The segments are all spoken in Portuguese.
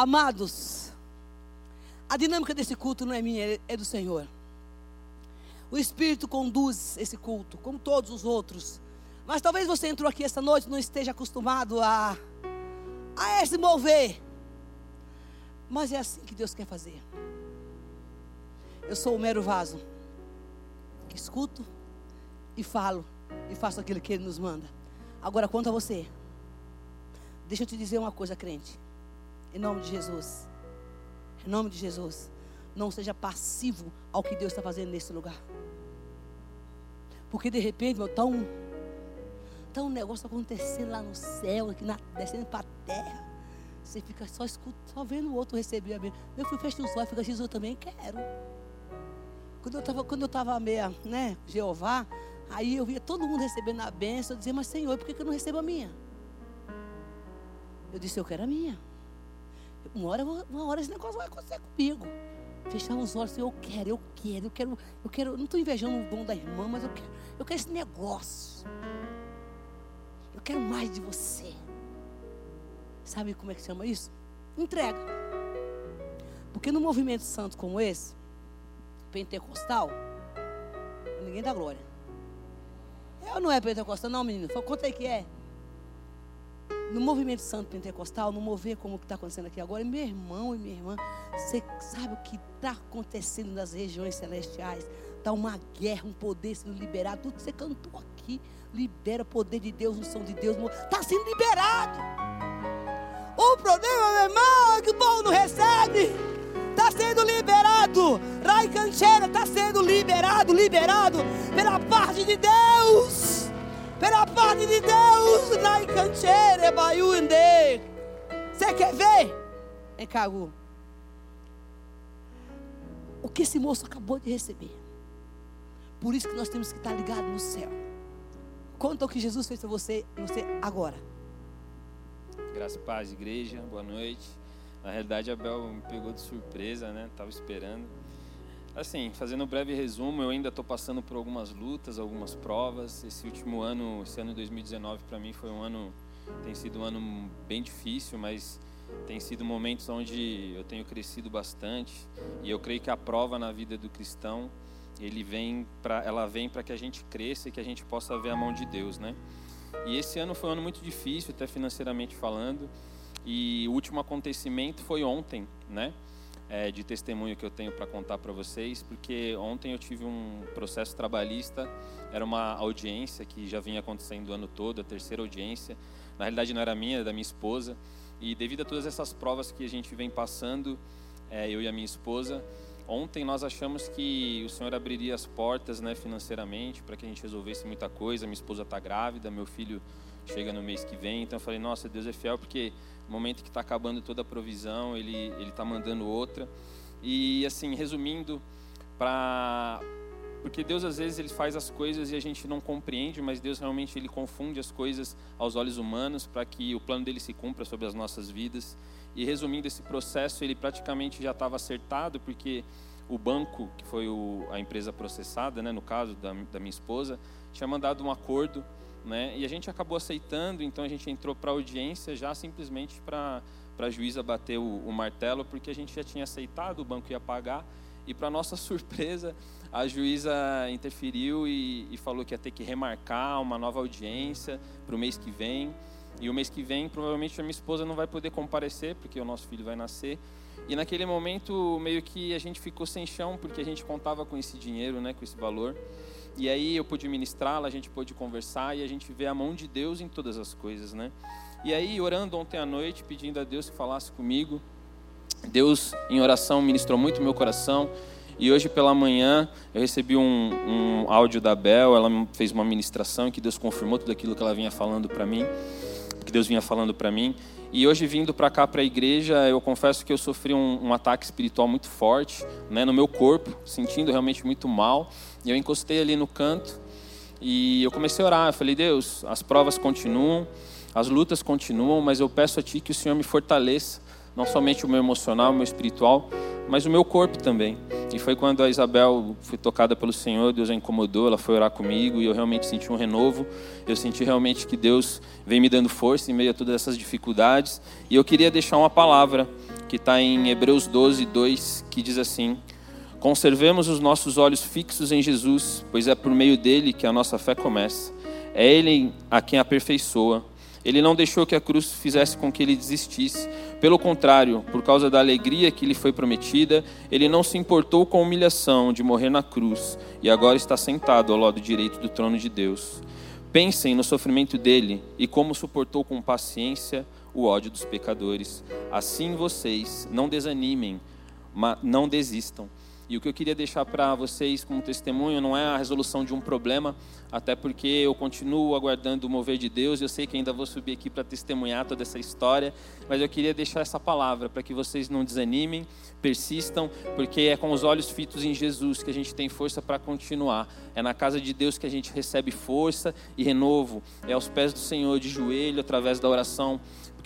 Amados, a dinâmica desse culto não é minha, é do Senhor. O Espírito conduz esse culto, como todos os outros. Mas talvez você entrou aqui esta noite e não esteja acostumado a, a se mover. Mas é assim que Deus quer fazer. Eu sou o mero vaso que escuto e falo e faço aquilo que Ele nos manda. Agora, quanto a você, deixa eu te dizer uma coisa, crente. Em nome de Jesus. Em nome de Jesus. Não seja passivo ao que Deus está fazendo nesse lugar. Porque de repente, meu, está um, tá um negócio acontecendo lá no céu, aqui na, descendo para a terra. Você fica só escutando, só vendo o outro receber a bênção. Eu fui fechando os olhos fica, Jesus, eu também quero. Quando eu estava quando eu estava meia, né, Jeová, aí eu via todo mundo recebendo a bênção, eu dizia, mas Senhor, por que, que eu não recebo a minha? Eu disse, eu quero a minha. Uma hora, uma hora esse negócio vai acontecer comigo. Fechar os olhos, eu quero, eu quero, eu quero, eu quero, não estou invejando o dom da irmã, mas eu quero, eu quero esse negócio. Eu quero mais de você. Sabe como é que chama isso? Entrega. Porque no movimento santo como esse, pentecostal, ninguém dá glória. Eu não é pentecostal, não, menino. Conta aí que é. No movimento santo pentecostal, no mover como está acontecendo aqui agora, meu irmão e minha irmã, você sabe o que está acontecendo nas regiões celestiais? Está uma guerra, um poder sendo liberado. Tudo que você cantou aqui, libera o poder de Deus, o som de Deus, está sendo liberado. O problema, meu irmão, é que o povo não recebe. Está sendo liberado. Rai Cancheira está sendo liberado, liberado pela parte de Deus. Pela parte de Deus. Rai Cancheira, Baiuende. Você quer ver? Vem cá, Gu. O que esse moço acabou de receber. Por isso que nós temos que estar ligados no céu. Conta o que Jesus fez para você você agora. Graça e paz, igreja, boa noite. Na realidade, a Bel me pegou de surpresa, né? Tava esperando. Assim, fazendo um breve resumo, eu ainda estou passando por algumas lutas, algumas provas. Esse último ano, esse ano 2019, para mim foi um ano, tem sido um ano bem difícil, mas tem sido momentos onde eu tenho crescido bastante. E eu creio que a prova na vida do cristão, ele vem para, ela vem para que a gente cresça e que a gente possa ver a mão de Deus, né? E esse ano foi um ano muito difícil, até financeiramente falando. E o último acontecimento foi ontem, né? É, de testemunho que eu tenho para contar para vocês, porque ontem eu tive um processo trabalhista, era uma audiência que já vinha acontecendo o ano todo, a terceira audiência. Na realidade não era minha, era da minha esposa. E devido a todas essas provas que a gente vem passando, é, eu e a minha esposa, Ontem nós achamos que o Senhor abriria as portas, né, financeiramente, para que a gente resolvesse muita coisa. Minha esposa está grávida, meu filho chega no mês que vem. Então eu falei, nossa, Deus é fiel, porque momento que está acabando toda a provisão, Ele ele está mandando outra. E assim, resumindo, para porque Deus às vezes ele faz as coisas e a gente não compreende, mas Deus realmente ele confunde as coisas aos olhos humanos para que o plano dele se cumpra sobre as nossas vidas. E resumindo esse processo, ele praticamente já estava acertado, porque o banco, que foi o, a empresa processada, né, no caso da, da minha esposa, tinha mandado um acordo, né, e a gente acabou aceitando, então a gente entrou para audiência já simplesmente para a juíza bater o, o martelo, porque a gente já tinha aceitado, o banco ia pagar, e para nossa surpresa, a juíza interferiu e, e, falou que ia ter que remarcar uma nova audiência para o mês que vem. E o mês que vem, provavelmente, a minha esposa não vai poder comparecer, porque o nosso filho vai nascer. E naquele momento, meio que a gente ficou sem chão, porque a gente contava com esse dinheiro, né, com esse valor. E aí eu pude ministrá-la, a gente pôde conversar e a gente vê a mão de Deus em todas as coisas, né? E aí, orando ontem à noite, pedindo a Deus que falasse comigo, Deus, em oração, ministrou muito meu coração. E hoje pela manhã eu recebi um, um áudio da Bel, ela fez uma ministração que Deus confirmou tudo aquilo que ela vinha falando para mim que Deus vinha falando para mim. E hoje vindo para cá para a igreja, eu confesso que eu sofri um, um, ataque espiritual muito forte, né, no meu corpo, sentindo realmente muito mal. E eu encostei ali no canto e eu comecei a orar. Eu falei: Deus, as provas continuam, as lutas continuam, mas eu peço a Ti que o Senhor me fortaleça, não somente o meu emocional, o meu espiritual, mas o meu corpo também. E foi quando a Isabel foi tocada pelo Senhor, Deus a incomodou, ela foi orar comigo e eu realmente senti um renovo. Eu senti realmente que Deus vem me dando força em meio a todas essas dificuldades. E eu queria deixar uma palavra que está em Hebreus 12, 2, que diz assim: Conservemos os nossos olhos fixos em Jesus, pois é por meio dele que a nossa fé começa. É ele a quem aperfeiçoa. Ele não deixou que a cruz fizesse com que ele desistisse. Pelo contrário, por causa da alegria que lhe foi prometida, ele não se importou com a humilhação de morrer na cruz e agora está sentado ao lado direito do trono de Deus. Pensem no sofrimento dele e como suportou com paciência o ódio dos pecadores. Assim vocês não desanimem, não desistam. E o que eu queria deixar para vocês como testemunho não é a resolução de um problema, até porque eu continuo aguardando o mover de Deus. Eu sei que ainda vou subir aqui para testemunhar toda essa história, mas eu queria deixar essa palavra para que vocês não desanimem, persistam, porque é com os olhos fitos em Jesus que a gente tem força para continuar. É na casa de Deus que a gente recebe força e renovo. É aos pés do Senhor, de joelho, através da oração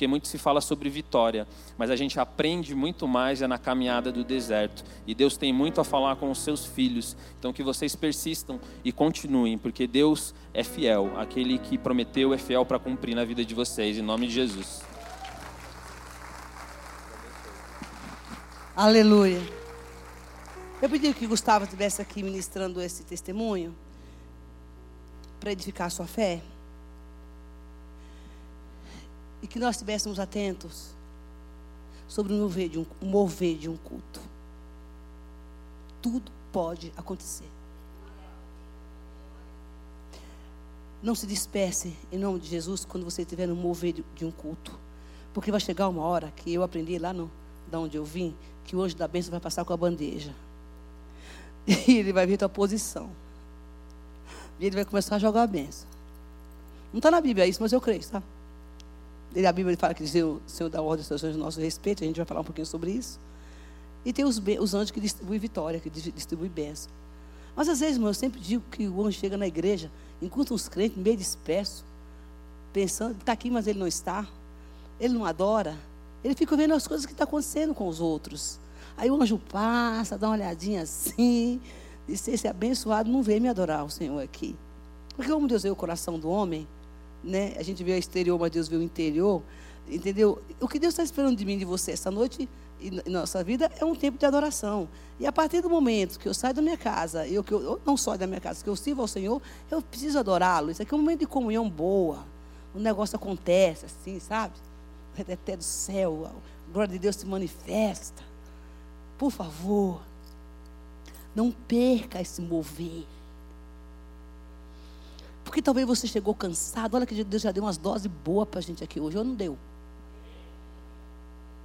porque muito se fala sobre vitória, mas a gente aprende muito mais é na caminhada do deserto. E Deus tem muito a falar com os seus filhos. Então que vocês persistam e continuem, porque Deus é fiel. Aquele que prometeu é fiel para cumprir na vida de vocês, em nome de Jesus. Aleluia. Eu pedi que Gustavo estivesse aqui ministrando esse testemunho para edificar a sua fé e que nós estivéssemos atentos sobre o mover de um, mover de um culto. Tudo pode acontecer. Não se disperse em nome de Jesus quando você estiver no mover de, um culto. Porque vai chegar uma hora que eu aprendi lá no, da onde eu vim, que anjo da bênção vai passar com a bandeja. E ele vai vir tua posição. E ele vai começar a jogar a bênção. Não está na Bíblia isso, mas eu creio, tá? A Bíblia fala que o Senhor dá ordem às do nosso respeito, a gente vai falar um pouquinho sobre isso. E tem os, os anjos que distribuem vitória, que distribuem bênção. Mas às vezes, irmão, eu sempre digo que o anjo chega na igreja, encontra uns crentes meio dispersos, pensando, está aqui, mas ele não está. Ele não adora. Ele fica vendo as coisas que estão tá acontecendo com os outros. Aí o anjo passa, dá uma olhadinha assim, diz: esse abençoado não veio me adorar o Senhor aqui. Porque como Deus vê o coração do homem, né? A gente vê o exterior, mas Deus vê o interior. Entendeu? O que Deus está esperando de mim de você essa noite e nossa vida é um tempo de adoração. E a partir do momento que eu saio da minha casa, eu que eu, não saio da minha casa, que eu sirvo ao Senhor, eu preciso adorá-lo. Isso aqui é um momento de comunhão boa. O negócio acontece assim, sabe? Até do céu, a glória de Deus se manifesta. Por favor, não perca esse mover. Porque talvez você chegou cansado. Olha que Deus já deu umas doses boas para a gente aqui hoje. Ou não deu?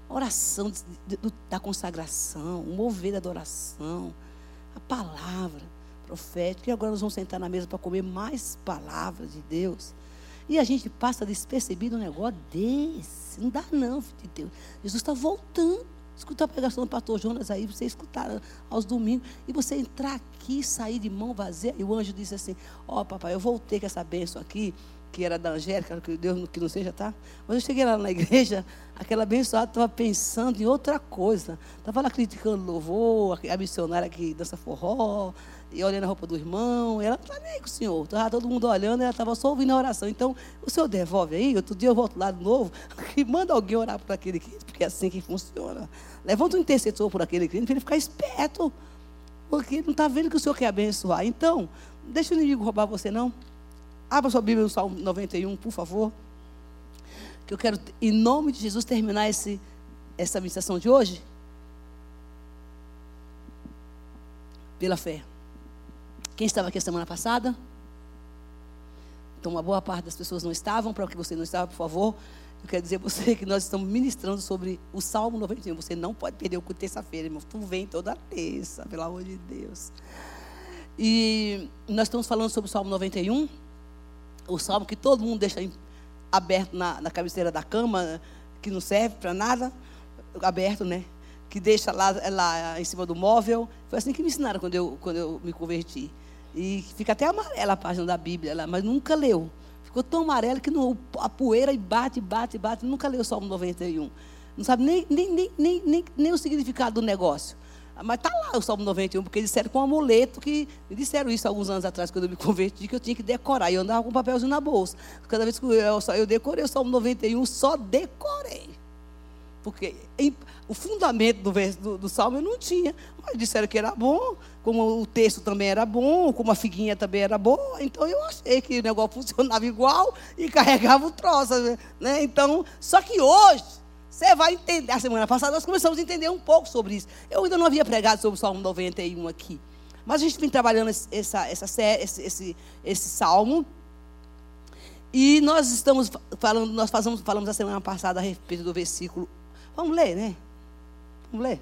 A oração da consagração, o mover da adoração, a palavra profética. E agora nós vamos sentar na mesa para comer mais palavras de Deus. E a gente passa despercebido um negócio desse. Não dá não, filho de Deus. Jesus está voltando. Escuta a pregação do pastor Jonas aí, você escutar aos domingos, e você entrar aqui, sair de mão vazia, e o anjo disse assim, ó oh, papai, eu voltei com essa bênção aqui, que era da Angélica, que Deus que não seja, tá? Mas eu cheguei lá na igreja, aquela abençoada estava pensando em outra coisa. Estava lá criticando louvor, a missionária que dança forró, e olhando a roupa do irmão, ela não está nem com o senhor, estava todo mundo olhando, ela estava só ouvindo a oração. Então, o senhor devolve aí, outro dia eu volto lá de novo, e manda alguém orar por aquele cliente, porque é assim que funciona. Levanta um intercessor por aquele cliente para ele ficar esperto, porque ele não está vendo que o senhor quer abençoar. Então, deixa o inimigo roubar você, não. Abra sua Bíblia no Salmo 91, por favor. Que eu quero, em nome de Jesus, terminar esse, essa ministração de hoje. Pela fé. Quem estava aqui a semana passada? Então, uma boa parte das pessoas não estavam. Para que você não estava, por favor, eu quero dizer a você que nós estamos ministrando sobre o Salmo 91. Você não pode perder o culto terça-feira, irmão. Tu vem toda terça, pelo amor de Deus. E nós estamos falando sobre o Salmo 91. O salmo que todo mundo deixa aberto na, na cabeceira da cama, que não serve para nada, aberto, né? Que deixa lá, lá em cima do móvel. Foi assim que me ensinaram quando eu, quando eu me converti. E fica até amarela a página da Bíblia lá, mas nunca leu. Ficou tão amarelo que não, a poeira e bate, bate, bate. Nunca leu o Salmo 91. Não sabe nem, nem, nem, nem, nem, nem o significado do negócio. Mas está lá o Salmo 91, porque disseram com um amuleto que. Me disseram isso alguns anos atrás, quando eu me converti, que eu tinha que decorar. E eu andava com um papelzinho na bolsa. Cada vez que eu, eu decorei o Salmo 91, só decorei. Porque em, o fundamento do, do, do, salmo eu não tinha. Mas disseram que era bom, como o texto também era bom, como a figuinha também era boa. Então eu achei que o negócio funcionava igual e carregava o troço. Né? Então, só que hoje, você vai entender. A semana passada nós começamos a entender um pouco sobre isso. Eu ainda não havia pregado sobre o Salmo 91 aqui. Mas a gente vem trabalhando essa, essa, esse, esse, esse salmo. E nós estamos falando, nós fazemos, falamos a semana passada a respeito do versículo. Vamos ler, né? Vamos ler.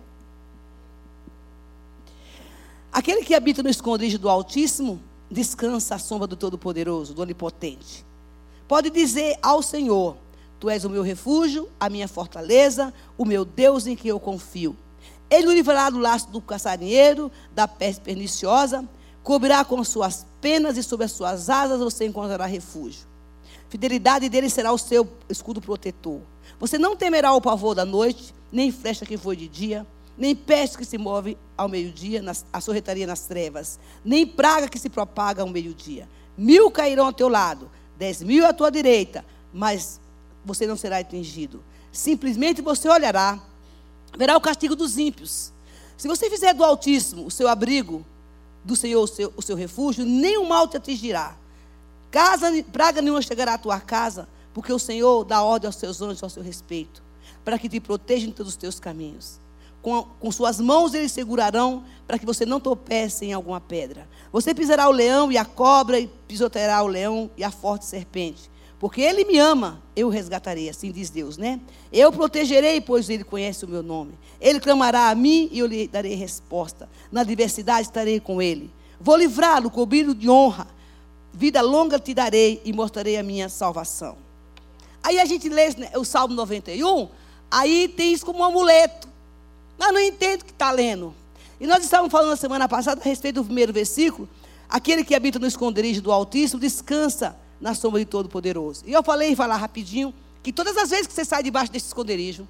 Aquele que habita no esconderijo do Altíssimo descansa à sombra do Todo-Poderoso, do Onipotente. Pode dizer ao Senhor: Tu és o meu refúgio, a minha fortaleza, o meu Deus em que eu confio. Ele o livrará do laço do caçarinheiro, da peste perniciosa, cobrirá com suas penas e sob as suas asas você encontrará refúgio. Fidelidade dele será o seu escudo protetor. Você não temerá o pavor da noite, nem flecha que foi de dia, nem peste que se move ao meio-dia, a sorretaria nas trevas, nem praga que se propaga ao meio-dia. Mil cairão ao teu lado, dez mil à tua direita, mas você não será atingido. Simplesmente você olhará, verá o castigo dos ímpios. Se você fizer do Altíssimo o seu abrigo, do Senhor o seu, o seu refúgio, nenhum mal te atingirá. Casa, praga nenhuma chegará à tua casa, porque o Senhor dá ordem aos seus anjos ao seu respeito, para que te protejam em todos os teus caminhos. Com, com, suas mãos eles segurarão para que você não tropece em alguma pedra. Você pisará o leão e a cobra, e pisoteará o leão e a forte serpente. Porque ele me ama, eu o resgatarei, assim diz Deus, né? Eu protegerei, pois ele conhece o meu nome. Ele clamará a mim e eu lhe darei resposta. Na adversidade estarei com ele. Vou livrá-lo, cobri-lo de honra. Vida longa te darei e mostrarei a minha salvação. Aí a gente lê o Salmo 91, aí tem isso como um amuleto. Mas não entendo o que está lendo. E nós estávamos falando na semana passada a respeito do primeiro versículo. Aquele que habita no esconderijo do Altíssimo descansa na sombra de Todo-Poderoso. E eu falei, falar rapidinho, que todas as vezes que você sai debaixo desse esconderijo,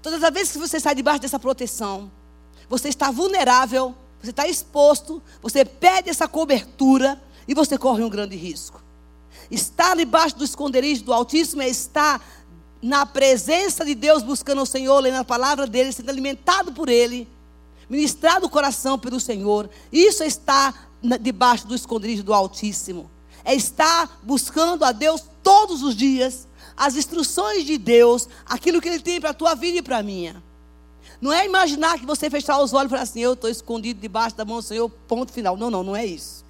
todas as vezes que você sai debaixo dessa proteção, você está vulnerável, você está exposto, você pede essa cobertura e você corre um grande risco. Estar debaixo do esconderijo do Altíssimo é estar na presença de Deus, buscando o Senhor, lendo a palavra dele, sendo alimentado por ele, ministrado o coração pelo Senhor. Isso é estar debaixo do esconderijo do Altíssimo é estar buscando a Deus todos os dias, as instruções de Deus, aquilo que Ele tem para a tua vida e para a minha. Não é imaginar que você fechar os olhos e falar assim, eu estou escondido debaixo da mão do Senhor, ponto final. Não, não, não é isso.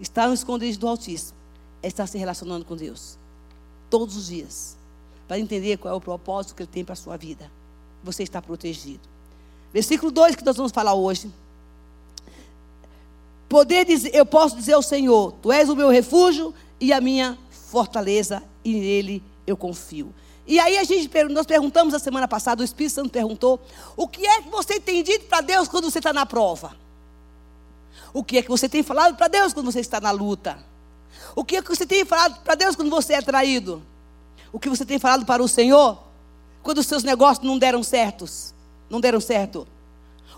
Estar no esconderijo do Altíssimo é estar se relacionando com Deus. Todos os dias. Para entender qual é o propósito que Ele tem para a sua vida. Você está protegido. Versículo 2 que nós vamos falar hoje. Poder dizer, eu posso dizer ao Senhor: Tu és o meu refúgio e a minha fortaleza, e nele eu confio. E aí a gente nós perguntamos a semana passada, o Espírito Santo perguntou: o que é que você tem dito para Deus quando você está na prova? O que é que você tem falado para Deus quando você está na luta? O que você tem falado para Deus quando você é traído? O que você tem falado para o Senhor quando os seus negócios não deram certos? Não deram certo?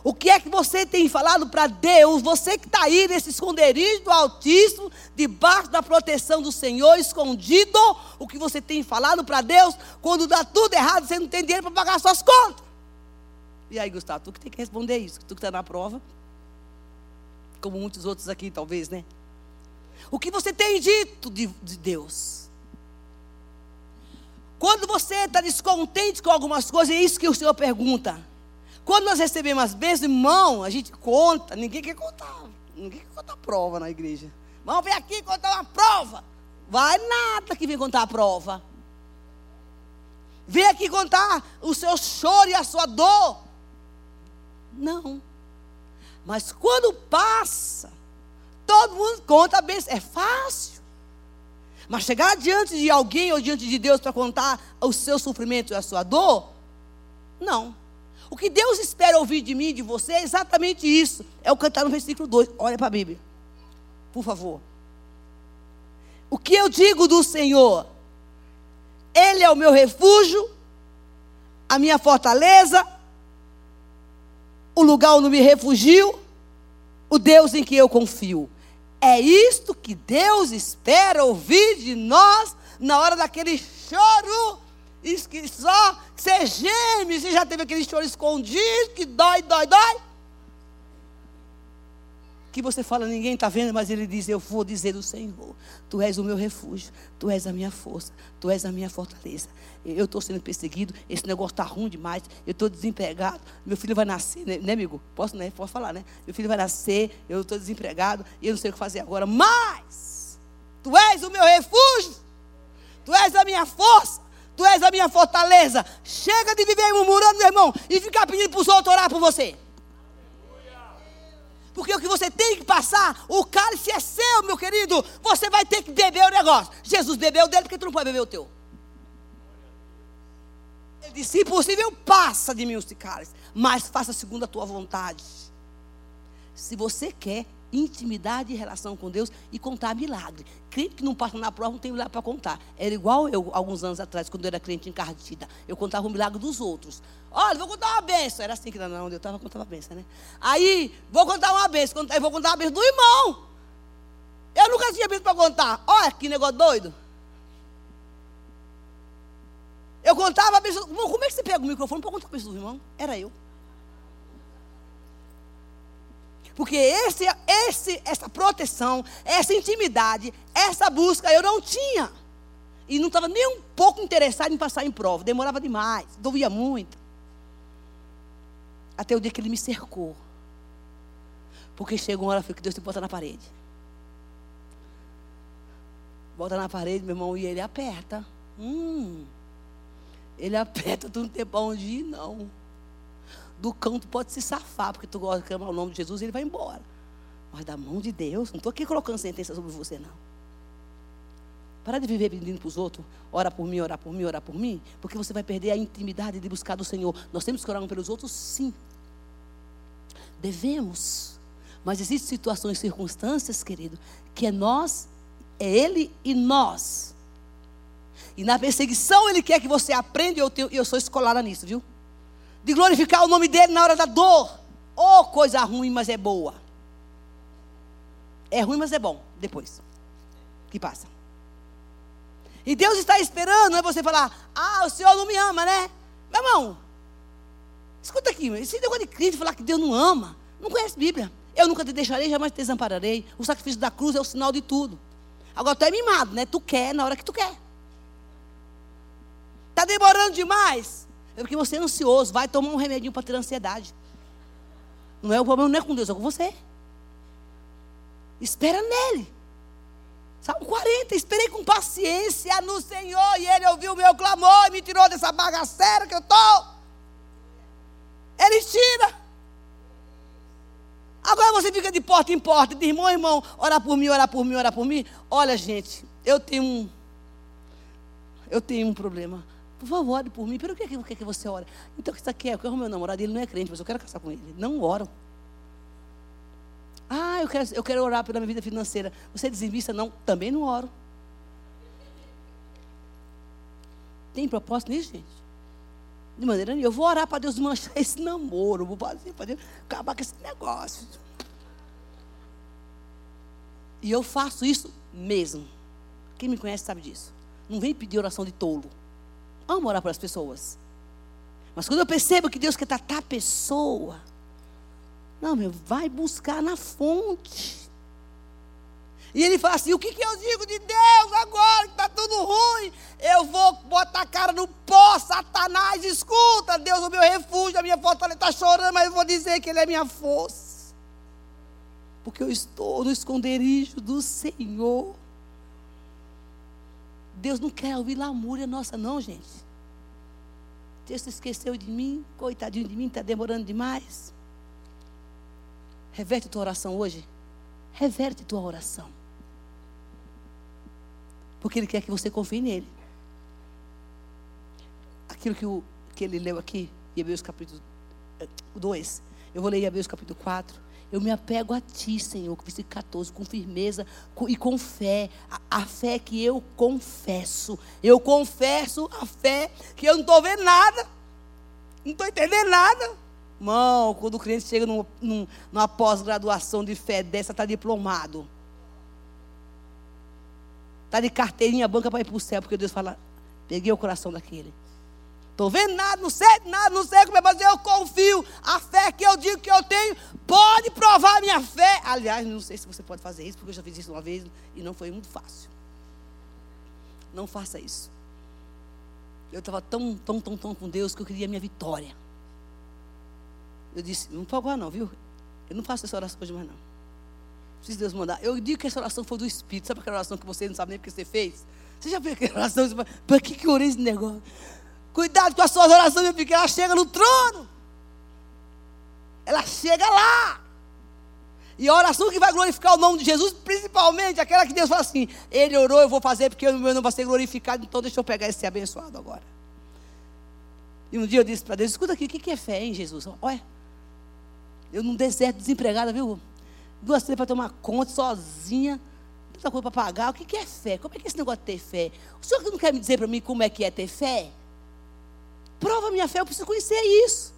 O que é que você tem falado para Deus? Você que está aí nesse esconderijo do Altíssimo, debaixo da proteção do Senhor, escondido. O que você tem falado para Deus quando dá tudo errado, você não tem dinheiro para pagar suas contas. E aí, Gustavo, tu que tem que responder isso, tu que está na prova. Como muitos outros aqui, talvez, né? O que você tem dito de, de Deus? Quando você está descontente com algumas coisas, é isso que o Senhor pergunta. Quando nós recebemos as bênçãos, irmão, a gente conta. Ninguém quer contar. Ninguém quer contar prova na igreja. Vamos vir aqui contar uma prova. Vai nada que vem contar a prova. Vem aqui contar o seu choro e a sua dor. Não. Mas quando passa, todo mundo conta a bênção. É fácil. Mas chegar diante de alguém ou diante de Deus para contar o seu sofrimento e a sua dor, não. O que Deus espera ouvir de mim de você é exatamente isso. É o cantar no versículo 2. Olha para a Bíblia. Por favor. O que eu digo do Senhor? Ele é o meu refúgio, a minha fortaleza, o lugar onde me refugio, o Deus em que eu confio. É isto que Deus espera ouvir de nós na hora daquele choro que só você geme, você já teve aquele choro escondido, que dói, dói, dói. Que você fala, ninguém está vendo, mas ele diz: Eu vou dizer do Senhor: Tu és o meu refúgio, Tu és a minha força, Tu és a minha fortaleza. Eu estou sendo perseguido, esse negócio está ruim demais, eu estou desempregado, meu filho vai nascer, né, né, amigo? Posso, né? Posso falar, né? Meu filho vai nascer, eu estou desempregado e eu não sei o que fazer agora, mas Tu és o meu refúgio, Tu és a minha força, Tu és a minha fortaleza. Chega de viver murmurando, meu irmão, e ficar pedindo para os outros orar por você. Porque o que você tem que passar, o cálice é seu, meu querido. Você vai ter que beber o negócio. Jesus bebeu dele, porque tu não pode beber o teu. Ele disse: se possível, passa de mim os cálice, mas faça segundo a tua vontade. Se você quer intimidade e relação com Deus e contar milagre. Crente que não passa na prova não tem milagre para contar. Era igual eu, alguns anos atrás, quando eu era crente encarnecida. Eu contava o milagre dos outros. Olha, vou contar uma benção. Era assim que não, eu estava contando uma benção, né? Aí, vou contar uma benção. Eu vou contar uma benção do irmão. Eu nunca tinha benção para contar. Olha que negócio doido. Eu contava a benção. Como é que você pega o microfone para contar a benção do irmão? Era eu. Porque esse, esse, essa proteção, essa intimidade, essa busca eu não tinha. E não estava nem um pouco interessado em passar em prova. Demorava demais, doía muito. Até o dia que ele me cercou. Porque chegou uma hora que Deus te bota na parede. Bota na parede, meu irmão, e ele aperta. Hum. Ele aperta, tu não tem para onde ir, não do cão tu pode se safar, porque tu gosta de clamar o nome de Jesus e ele vai embora. Mas da mão de Deus, não estou aqui colocando sentença sobre você, não. Para de viver pedindo para os outros, ora por mim, ora por mim, ora por mim, porque você vai perder a intimidade de buscar do Senhor. Nós temos que orar um pelos outros, sim. Devemos. Mas existem situações e circunstâncias, querido, que é nós, é Ele e nós. E na perseguição Ele quer que você aprenda, e eu, tenho, eu sou escolada nisso, viu? De glorificar o nome dele na hora da dor. Oh, coisa ruim, mas é boa. É ruim, mas é bom. Depois. Que passa. E Deus está esperando, é você falar, ah, o Senhor não me ama, né? Meu irmão, escuta aqui, esse negócio de Cristo falar que Deus não ama, não conhece Bíblia. Eu nunca te deixarei, jamais te desampararei. O sacrifício da cruz é o sinal de tudo. Agora tu é mimado, né? Tu quer na hora que tu quer. Está demorando demais? É porque você é ansioso, vai tomar um remedinho para ter ansiedade. Não é o problema, não é com Deus, é com você. Espera nele. Salmo 40, esperei com paciência no Senhor e Ele ouviu o meu clamor e me tirou dessa bagaceira que eu estou. Ele tira. Agora você fica de porta em porta, de irmão em irmão, orar por mim, orar por mim, orar por mim. Olha, gente, eu tenho um, eu tenho um problema. Por favor, ore por mim. Pelo que, que, que você ora? Então, o que você quer? Eu quero meu namorado, ele não é crente, mas eu quero casar com ele. Não oram. Ah, eu quero, eu quero orar pela minha vida financeira. Você é desinvista? Não, também não oro. Tem propósito nisso, gente? De maneira nenhuma. Eu vou orar para Deus manchar esse namoro. Vou fazer para Deus acabar com esse negócio. E eu faço isso mesmo. Quem me conhece sabe disso. Não vem pedir oração de tolo amo orar para as pessoas. Mas quando eu percebo que Deus quer tratar a pessoa, não, meu, vai buscar na fonte. E ele fala assim: o que, que eu digo de Deus agora que está tudo ruim? Eu vou botar a cara no pó, Satanás, escuta, Deus é o meu refúgio, a minha fortaleza está chorando, mas eu vou dizer que Ele é minha força. Porque eu estou no esconderijo do Senhor. Deus não quer ouvir lamúria nossa, não, gente. Deus se esqueceu de mim, coitadinho de mim, está demorando demais. Reverte tua oração hoje. Reverte tua oração. Porque Ele quer que você confie nele. Aquilo que, o, que ele leu aqui, Hebreus capítulo 2. Eh, Eu vou ler Hebreus capítulo 4. Eu me apego a ti, Senhor, versículo 14, com firmeza e com fé. A, a, fé que eu confesso. Eu confesso a fé que eu não estou vendo nada. Não estou entendendo nada. Irmão, quando o cliente chega num, num, numa pós-graduação de fé dessa, está diplomado. Está de carteirinha banca para ir para o céu, porque Deus fala, peguei o coração daquele. Estou vendo nada, não sei nada, não sei como é, mas eu confio. A fé que eu digo que eu tenho pode provar minha fé. Aliás, não sei se você pode fazer isso, porque eu já fiz isso uma vez e não foi muito fácil. Não faça isso. Eu estava tão, tão, tão, tão com Deus que eu queria minha vitória. Eu disse, não pode agora não, viu? Eu não faço essa oração hoje mais não. Se Deus mandar. Eu digo que essa oração foi do Espírito. Sabe aquela oração que você não sabe nem porque você fez? Você já fez aquela oração? Para que, que eu orei esse negócio? Cuidado com as suas orações, filho, ela chega no trono. Ela chega lá. E a oração que vai glorificar o nome de Jesus, principalmente aquela que Deus fala assim: Ele orou, eu vou fazer porque o meu nome vai ser glorificado, então deixa eu pegar esse abençoado agora. E um dia eu disse para Deus: Escuta aqui, o que é fé, hein, Jesus? Olha, eu num deserto desempregada, viu? Duas três para tomar conta, sozinha, tanta coisa para pagar. O que é fé? Como é que é esse negócio de ter fé? O senhor não quer me dizer para mim como é que é ter fé? Prova minha fé, eu preciso conhecer isso.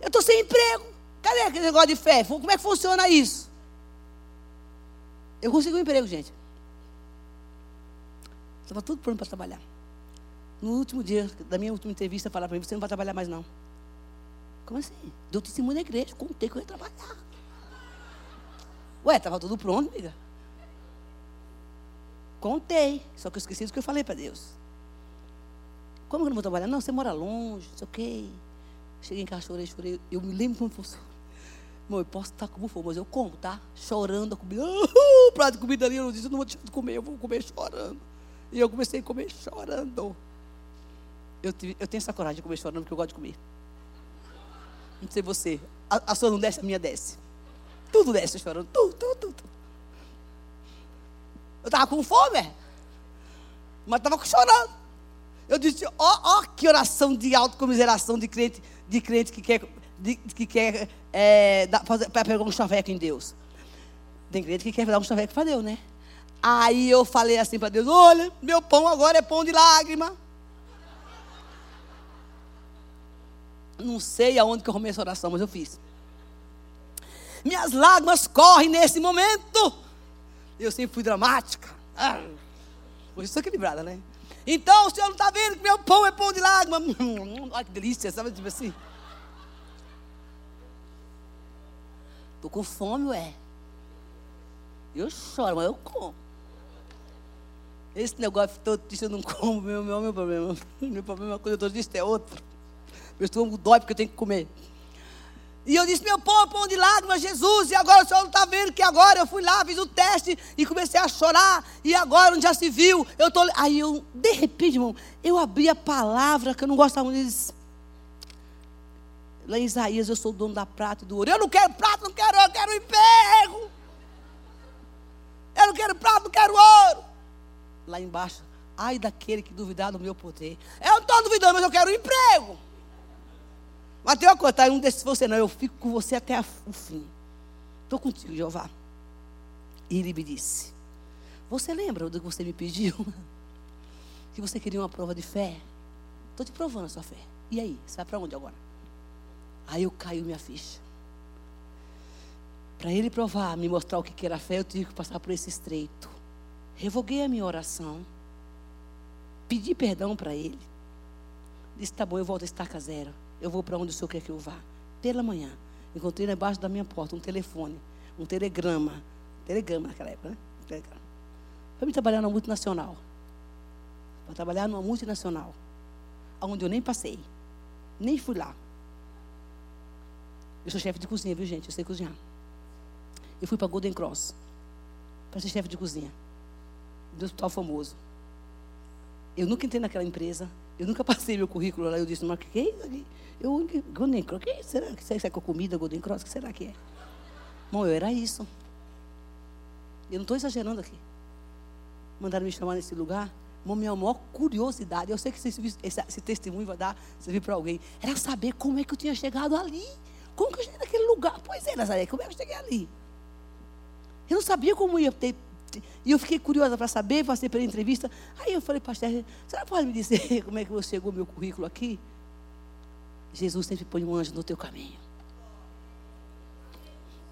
Eu estou sem emprego. Cadê aquele negócio de fé? Como é que funciona isso? Eu consegui um emprego, gente. Estava tudo pronto para trabalhar. No último dia da minha última entrevista, falaram para mim: você não vai trabalhar mais não. Como assim? Deu testemunho na igreja, contei que eu ia trabalhar. Ué, estava tudo pronto, amiga. Contei, só que eu esqueci do que eu falei para Deus. Como que eu não vou trabalhar? Não, você mora longe, não sei o quê. Cheguei em casa, chorei, chorei. Eu me lembro como fosse. Mãe, eu posso estar como for, mas eu como, tá? Chorando a comida. Uh, prato de comida ali, eu disse, eu não vou deixar de comer, eu vou comer chorando. E eu comecei a comer chorando. Eu, tive, eu tenho essa coragem de comer chorando porque eu gosto de comer. Não sei você. A, a sua não desce, a minha desce. Tudo desce chorando. Tudo, tudo, tudo. Eu estava com fome, é? mas estava chorando. Eu disse, ó, que oração de autocomiseração de crente, de crente que quer, de, que quer é, para pegar um chaveco em Deus. Tem crente que quer dar um chaveco para Deus, né? Aí eu falei assim para Deus: olha, meu pão agora é pão de lágrima. Não sei aonde que eu arrumei essa oração, mas eu fiz. Minhas lágrimas correm nesse momento. Eu sempre fui dramática. Ah, hoje estou equilibrada, né? Então o senhor não está vendo que meu pão é pão de lágrimas. Olha que delícia, sabe? Tipo assim. Estou com fome, ué. Eu choro, mas eu como. Esse negócio todo triste eu não como, meu, meu, meu problema. Meu problema quando eu estou triste é outro. Meu estômago dói porque eu tenho que comer. E eu disse, meu é pão de lágrimas, Jesus. E agora o senhor não está vendo que agora eu fui lá, fiz o teste e comecei a chorar. E agora, onde já se viu, eu estou. Aí eu, de repente, irmão, eu abri a palavra que eu não gostava muito. Disse, lá em Isaías, eu sou o dono da prata e do ouro. Eu não quero prata, não quero ouro, eu quero emprego. Eu não quero prata, não quero ouro. Lá embaixo, ai daquele que duvidar do meu poder. Eu não estou duvidando, mas eu quero emprego. Mas tem uma coisa, tá? Desses você não, eu fico com você até o fim. Estou contigo, Jeová. E ele me disse: Você lembra do que você me pediu? que você queria uma prova de fé? Estou te provando a sua fé. E aí, você vai para onde agora? Aí eu caiu minha ficha. Para ele provar, me mostrar o que era fé, eu tive que passar por esse estreito. Revoguei a minha oração. Pedi perdão para ele. Disse: Tá bom, eu volto a estaca zero. Eu vou para onde o senhor quer que eu vá. Pela manhã. Encontrei debaixo da minha porta um telefone, um telegrama. Telegrama naquela época, né? Telegrama. Para me trabalhar numa multinacional. Para trabalhar numa multinacional. Onde eu nem passei. Nem fui lá. Eu sou chefe de cozinha, viu, gente? Eu sei cozinhar. Eu fui para Golden Cross. Para ser chefe de cozinha. Do hospital famoso. Eu nunca entrei naquela empresa. Eu nunca passei meu currículo lá. Eu disse, mas que é isso aqui? Eu, Golden Cross, que será? Que será que é com comida, Golden Cross? O que será que é? Bom, eu era isso. Eu não estou exagerando aqui. Mandaram me chamar nesse lugar. Bom, minha maior curiosidade, eu sei que esse, esse, esse testemunho vai dar, servir para alguém, era saber como é que eu tinha chegado ali. Como que eu cheguei naquele lugar? Pois é, Nazaré, como é que eu cheguei ali? Eu não sabia como ia ter. E eu fiquei curiosa para saber, passei pela entrevista. Aí eu falei, pastor, você pode me dizer como é que você chegou meu currículo aqui? Jesus sempre põe um anjo no teu caminho.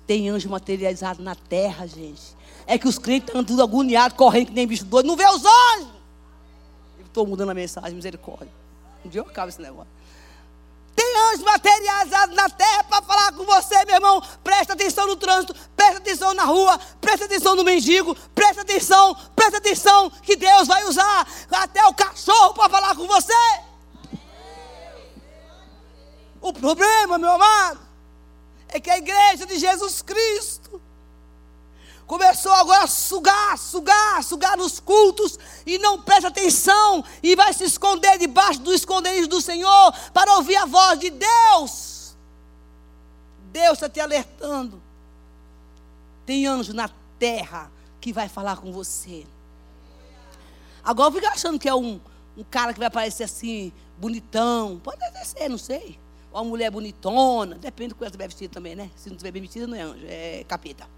Tem anjo materializado na terra, gente. É que os crentes estão tudo agoniados, correndo que nem bicho doido. Não vê os anjos. Estou mudando a mensagem, misericórdia. Um dia eu acabo esse negócio. Anjos materializados na terra para falar com você, meu irmão. Presta atenção no trânsito, presta atenção na rua, presta atenção no mendigo, presta atenção, presta atenção que Deus vai usar até o cachorro para falar com você. O problema, meu amado, é que a igreja de Jesus Cristo começou agora a sugar, sugar, sugar nos cultos e não presta atenção e vai se esconder debaixo do esconderijo do Senhor para ouvir a voz de Deus. Deus está te alertando. Tem anjo na terra que vai falar com você. Agora fica achando que é um, um cara que vai aparecer assim, bonitão. Pode até ser, não sei. Ou uma mulher bonitona. Depende do que ela estiver vestida também, né? Se não estiver bem vestida, não é anjo, é capeta.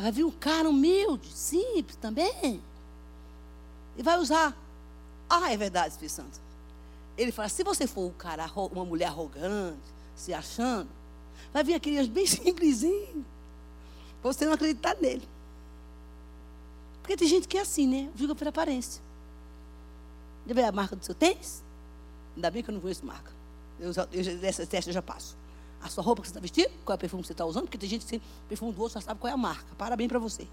Vai vir um cara humilde, simples também. E vai usar. Ah, é verdade, Espírito Santo. Ele fala: se você for um cara, uma mulher arrogante, se achando, vai vir aquele bem simplesinho. Você não acreditar nele. Porque tem gente que é assim, né? Julga pela aparência. Já ver a marca do seu tênis? Ainda bem que eu não conheço marca. Eu, eu, essa teste eu já passo a sua roupa que você está vestindo, qual é o perfume que você está usando, porque tem gente que tem perfume do outro, já sabe qual é a marca. Parabéns para você.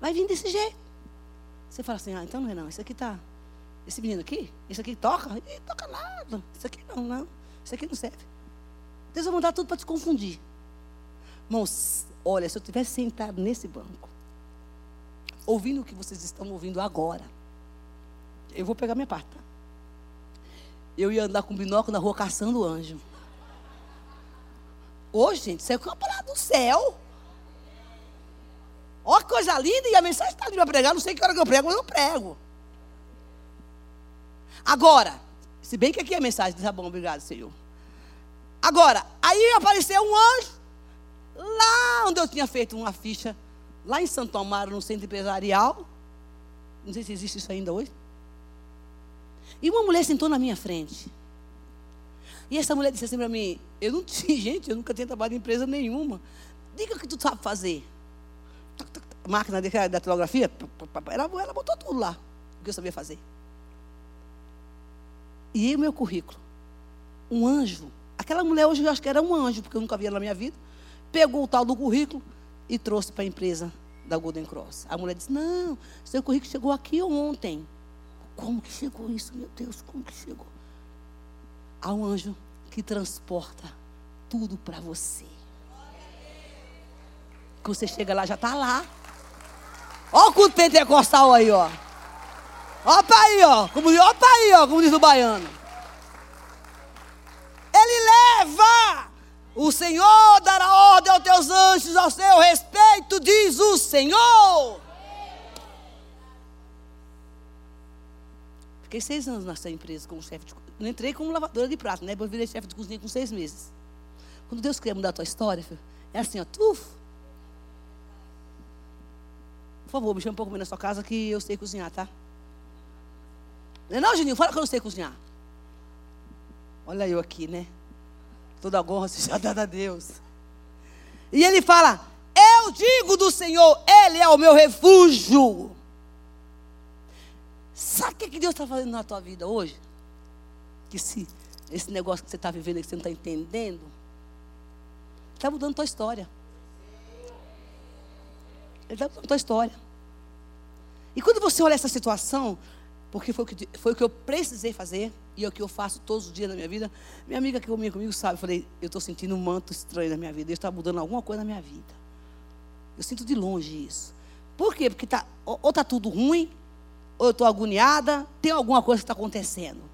Vai vir desse jeito. Você fala assim, ah, então não é não, esse aqui tá. Esse menino aqui, esse aqui toca, e toca nada. Isso aqui não, não. Isso aqui não serve. Deus vai mandar tudo para te confundir. Irmãos, olha, se eu tivesse sentado nesse banco, ouvindo o que vocês estão ouvindo agora, eu vou pegar minha parte. Tá? Eu ia andar com binóculo na rua caçando anjo. Hoje, gente, isso é palavra do céu. Olha que coisa linda, e a mensagem está para pregar. Não sei que hora que eu prego, mas eu prego. Agora, se bem que aqui é a mensagem, tá bom, obrigado, Senhor. Agora, aí apareceu um anjo, lá onde eu tinha feito uma ficha, lá em Santo Amaro, no centro empresarial. Não sei se existe isso ainda hoje. E uma mulher sentou na minha frente. E essa mulher disse assim para mim: Eu não tinha, gente, eu nunca tinha trabalhado em empresa nenhuma. Diga o que tu sabe fazer. Máquina de, da telegrafia, ela, ela botou tudo lá, o que eu sabia fazer. E o meu currículo? Um anjo. Aquela mulher hoje eu acho que era um anjo, porque eu nunca vi ela na minha vida. Pegou o tal do currículo e trouxe para a empresa da Golden Cross. A mulher disse: Não, seu currículo chegou aqui ontem. Como que chegou isso, meu Deus? Como que chegou? Há um anjo que transporta tudo para você. Que você chega lá, já está lá. Olha o culto pentecostal aí, ó. Olha para aí, ó. Como, olha para aí, ó, como diz o baiano. Ele leva. O Senhor dará ordem aos teus anjos ao seu respeito, diz o Senhor. Fiquei seis anos nessa empresa como chefe de não entrei como lavadora de prato, né? Depois virei chefe de cozinha com seis meses. Quando Deus quer mudar a tua história, filho, é assim, ó, tuf. Por favor, me chama um pouco menos na sua casa que eu sei cozinhar, tá? Não, é não, Juninho, fala que eu não sei cozinhar. Olha eu aqui, né? Toda a honra seja dada a Deus. E ele fala: Eu digo do Senhor, Ele é o meu refúgio. Sabe o que Deus está fazendo na tua vida hoje? Que se esse negócio que você está vivendo que você não está entendendo, está mudando a tua história. Ele está mudando a tua história. E quando você olha essa situação, porque foi o, que, foi o que eu precisei fazer, e é o que eu faço todos os dias da minha vida, minha amiga que comigo, comigo sabe, eu falei, eu estou sentindo um manto estranho na minha vida, está mudando alguma coisa na minha vida. Eu sinto de longe isso. Por quê? Porque tá, ou está tudo ruim, ou eu estou agoniada, tem alguma coisa que está acontecendo.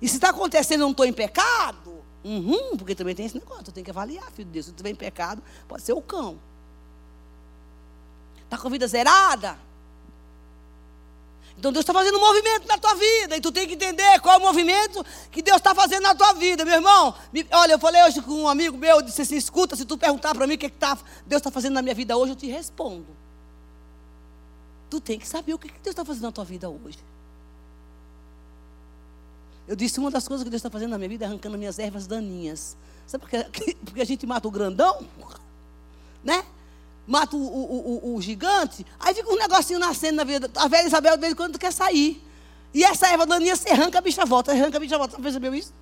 E se está acontecendo, eu não estou em pecado? Uhum, porque também tem esse negócio, tu tem que avaliar, filho de Deus. Se tu estiver em pecado, pode ser o cão. Está com a vida zerada? Então Deus está fazendo um movimento na tua vida. E tu tem que entender qual é o movimento que Deus está fazendo na tua vida, meu irmão. olha, eu falei hoje com um amigo meu, eu disse assim: escuta, se tu perguntar para mim o que, que tá, Deus está fazendo na minha vida hoje, eu te respondo. Tu tem que saber o que, que Deus está fazendo na tua vida hoje. Eu disse, uma das coisas que Deus está fazendo na minha vida é arrancando minhas ervas daninhas. Sabe por que, porque a gente mata o grandão? Né? mata o, o, o, o gigante, aí fica um negocinho nascendo na vida. A velha Isabel, de vez em quando, quer sair. E essa erva daninha, você arranca a bicha volta, arranca a bicha volta. Você percebeu isso?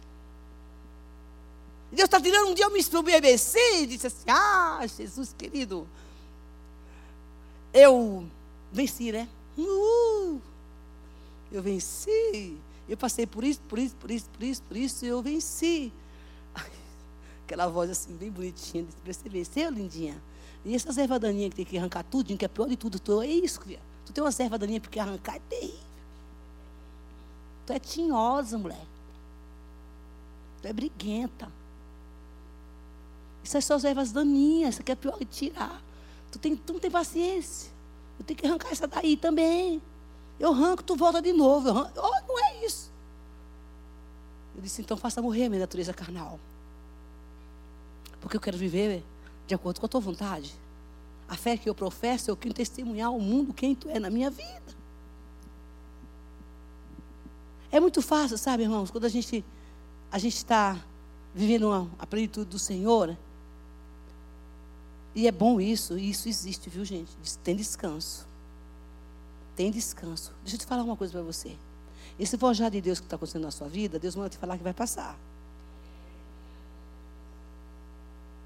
Deus está tirando um dia eu me inscrevi BBC e disse assim: Ah, Jesus querido, eu venci, né? Uh, eu venci. Eu passei por isso, por isso, por isso, por isso, por isso, e eu venci. Aquela voz assim, bem bonitinha. Você venceu, lindinha? E essas ervas daninhas que tem que arrancar tudo, que é pior de tudo, tu, é isso, filha. Tu tem umas ervas daninhas porque arrancar é terrível. Tu é tinhosa, mulher. Tu é briguenta. É só as ervas daninhas, isso aqui é pior de tirar. Tu, tem, tu não tem paciência. Eu tenho que arrancar essa daí também. Eu arranco, tu volta de novo. Oh, não é isso. Eu disse, então faça morrer a minha natureza carnal. Porque eu quero viver de acordo com a tua vontade. A fé que eu professo, eu quero testemunhar ao mundo quem tu é na minha vida. É muito fácil, sabe, irmãos, quando a gente a gente está vivendo a plenitude do Senhor, e é bom isso, isso existe, viu, gente? Tem descanso. Tem descanso. Deixa eu te falar uma coisa para você. Esse forjar de Deus que está acontecendo na sua vida, Deus manda te falar que vai passar.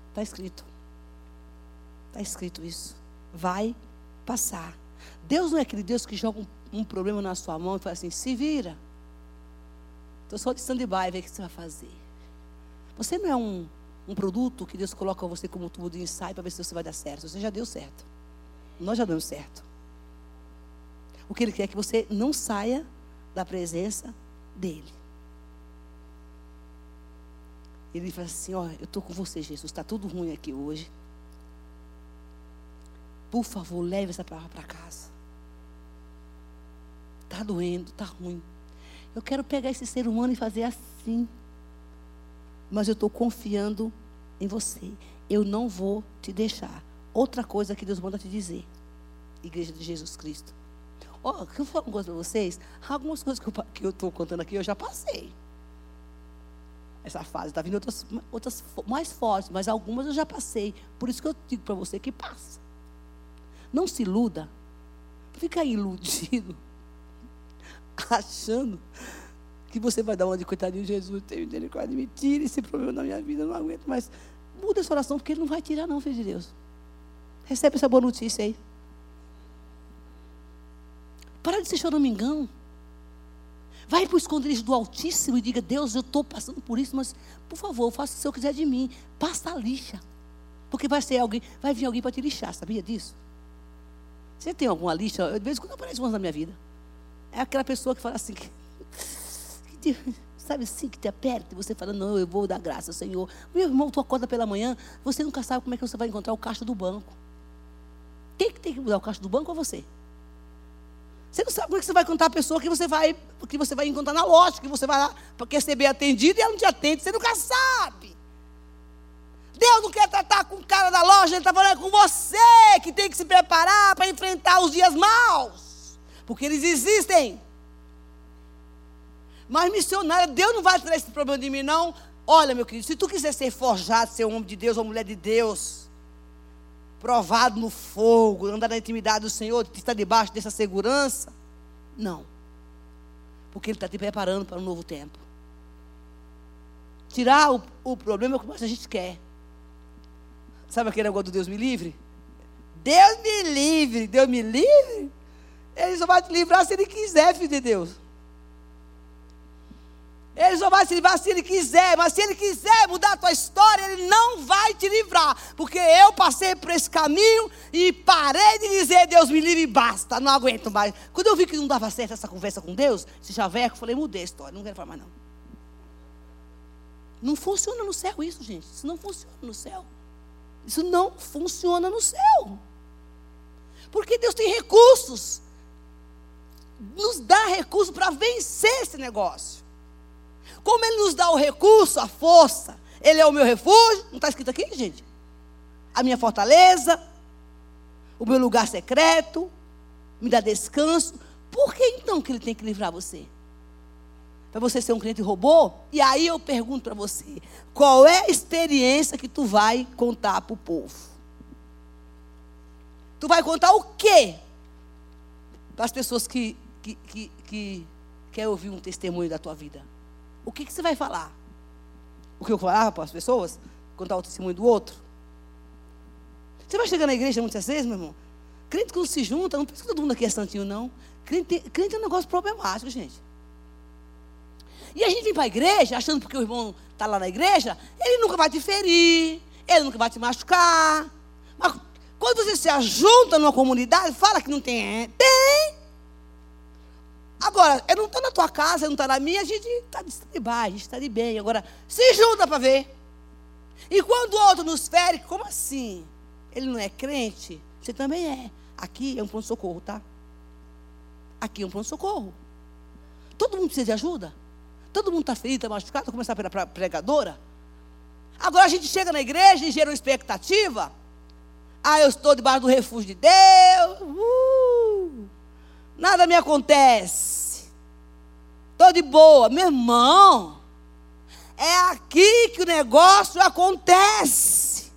Está escrito. Está escrito isso. Vai passar. Deus não é aquele Deus que joga um, um problema na sua mão e fala assim: se vira. Estou só de stand-by, ver o que você vai fazer. Você não é um um produto que Deus coloca você como tubo de ensaio para ver se você vai dar certo. Você já deu certo. Nós já damos certo. O que Ele quer é que você não saia da presença dEle. Ele fala assim: Ó, eu estou com você, Jesus. Está tudo ruim aqui hoje. Por favor, leve essa palavra para casa. Está doendo, está ruim. Eu quero pegar esse ser humano e fazer assim mas eu estou confiando em você. Eu não vou te deixar. Outra coisa que Deus manda te dizer, Igreja de Jesus Cristo. Ó, oh, eu falar uma coisa para vocês. Algumas coisas que eu estou contando aqui, eu já passei. Essa fase está vindo outras, outras mais fortes, mas algumas eu já passei. Por isso que eu digo para você que passa. Não se iluda. Fica iludido, achando que você vai dar uma de coitadinho, Jesus, tem misericórdia, me tire esse problema da minha vida, eu não aguento mais. Muda essa oração, porque ele não vai tirar, não, filho de Deus. Recebe essa boa notícia aí. Para de ser choramingão. Vai para o esconderijo do Altíssimo e diga: Deus, eu estou passando por isso, mas por favor, faça o que o Senhor quiser de mim. Passa a lixa. Porque vai ser alguém, vai vir alguém para te lixar, sabia disso? Você tem alguma lixa? De vez em quando aparece uma na minha vida. É aquela pessoa que fala assim: te, sabe assim, que te aperta e você fala, não, eu vou dar graça, Senhor. Meu irmão, tu acorda pela manhã, você nunca sabe como é que você vai encontrar o caixa do banco. Quem que tem que mudar o caixa do banco ou você? Você não sabe como é que você vai contar a pessoa que você vai, que você vai encontrar na loja, que você vai lá para receber atendido e ela não te atende, você nunca sabe. Deus não quer tratar com o cara da loja, Ele está falando com você que tem que se preparar para enfrentar os dias maus. Porque eles existem. Mas missionária, Deus não vai tirar esse problema de mim, não. Olha, meu querido, se tu quiser ser forjado, ser um homem de Deus ou mulher de Deus, provado no fogo, andar na intimidade do Senhor, estar debaixo dessa segurança, não. Porque Ele está te preparando para um novo tempo. Tirar o, o problema é o que mais a gente quer. Sabe aquele negócio do Deus me livre? Deus me livre, Deus me livre. Ele só vai te livrar se Ele quiser, filho de Deus. Ele só vai se livrar se ele quiser, mas se ele quiser mudar a tua história, ele não vai te livrar. Porque eu passei por esse caminho e parei de dizer, Deus me livre e basta, não aguento mais. Quando eu vi que não dava certo essa conversa com Deus, esse chaveco, eu falei, mudei a história, não quero falar mais não. Não funciona no céu isso, gente. Isso não funciona no céu. Isso não funciona no céu. Porque Deus tem recursos. Nos dá recursos para vencer esse negócio. Como Ele nos dá o recurso, a força, Ele é o meu refúgio. Não está escrito aqui, gente? A minha fortaleza, o meu lugar secreto, me dá descanso. Por que então que Ele tem que livrar você? Para você ser um cliente robô? E aí eu pergunto para você: qual é a experiência que tu vai contar para o povo? Tu vai contar o quê? Para as pessoas que, que, que, que querem ouvir um testemunho da tua vida. O que, que você vai falar? O que eu falava para as pessoas? Contar o testemunho do outro? Você vai chegar na igreja muitas vezes, meu irmão? Crente que não se junta, não pensa que todo mundo aqui é santinho, não. Crente, crente é um negócio problemático, gente. E a gente vem para a igreja, achando porque o irmão está lá na igreja, ele nunca vai te ferir, ele nunca vai te machucar. Mas quando você se ajunta numa comunidade, fala que não tem. Tem! Agora, eu não estou na tua casa, eu não estou na minha, a gente está de baixo, a gente está de bem. Agora, se junta para ver. E quando o outro nos fere, como assim? Ele não é crente? Você também é. Aqui é um pronto-socorro, tá? Aqui é um pronto-socorro. Todo mundo precisa de ajuda? Todo mundo está ferido, está machucado, está começar pela pregadora? Agora a gente chega na igreja e gera uma expectativa. Ah, eu estou debaixo do refúgio de Deus. Uh, nada me acontece. Estou de boa. Meu irmão, é aqui que o negócio acontece.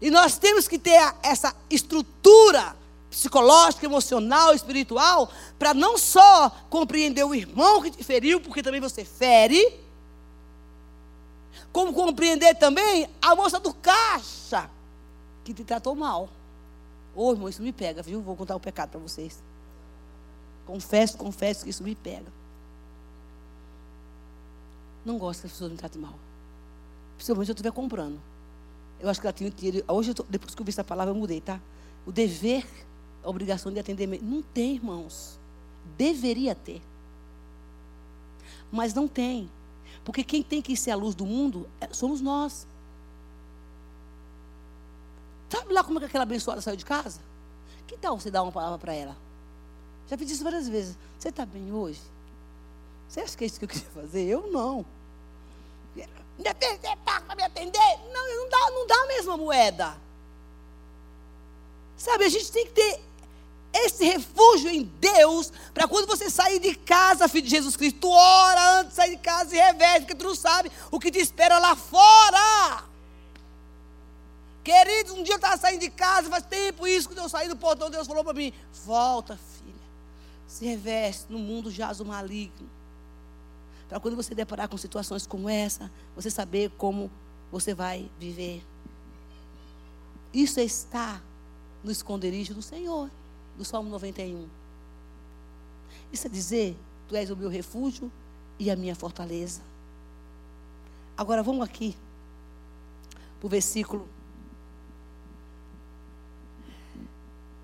E nós temos que ter essa estrutura psicológica, emocional, espiritual, para não só compreender o irmão que te feriu, porque também você fere, como compreender também a moça do caixa que te tratou mal. Ô oh, irmão, isso me pega, viu? Vou contar o um pecado para vocês. Confesso, confesso que isso me pega. Não gosto que as pessoas me tratem mal. Principalmente se eu estiver comprando. Eu acho que ela tinha. Hoje, eu tô, depois que eu vi essa palavra, eu mudei, tá? O dever, a obrigação de atender. Não tem, irmãos. Deveria ter. Mas não tem. Porque quem tem que ser a luz do mundo é, somos nós. Sabe lá como é que aquela abençoada saiu de casa? Que tal você dar uma palavra para ela? Já fiz isso várias vezes. Você está bem hoje? Você acha que é isso que eu queria fazer? Eu não. Você paga para me atender? Não, não dá, não dá a mesma moeda. Sabe, a gente tem que ter esse refúgio em Deus, para quando você sair de casa, filho de Jesus Cristo, tu ora antes de sair de casa e reveste, porque tu não sabe o que te espera lá fora. Queridos, um dia eu estava saindo de casa, faz tempo isso, quando eu saí do portão, Deus falou para mim: volta, se reveste, no mundo jaz o maligno. Para quando você deparar com situações como essa, você saber como você vai viver. Isso é estar no esconderijo do Senhor, do Salmo 91. Isso é dizer: Tu és o meu refúgio e a minha fortaleza. Agora vamos aqui para o versículo.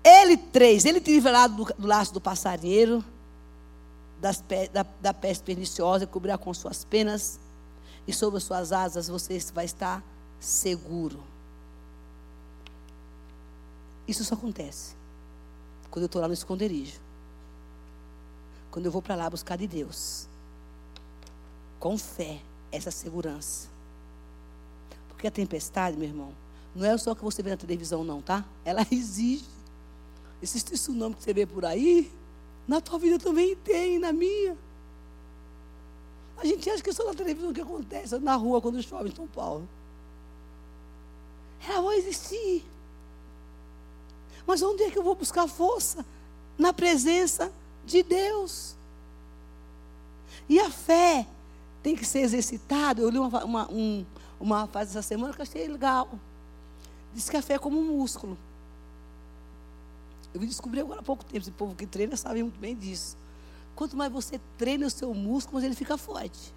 Ele três, ele te livrará do, do laço do passarinheiro das, da, da peste perniciosa, cobrirá com suas penas, e sobre as suas asas você vai estar seguro. Isso só acontece quando eu estou lá no esconderijo. Quando eu vou para lá buscar de Deus. Com fé, essa segurança. Porque a tempestade, meu irmão, não é só o que você vê na televisão, não, tá? Ela existe. Esse tsunami que você vê por aí, na tua vida também tem, na minha. A gente acha que é só na televisão que acontece, na rua quando chove em São Paulo. Ela vai existir. Mas onde é que eu vou buscar força? Na presença de Deus. E a fé tem que ser exercitada. Eu li uma, uma, um, uma fase essa semana que eu achei legal. Diz que a fé é como um músculo. Eu descobri agora há pouco tempo, esse povo que treina sabe muito bem disso. Quanto mais você treina o seu músculo, mais ele fica forte.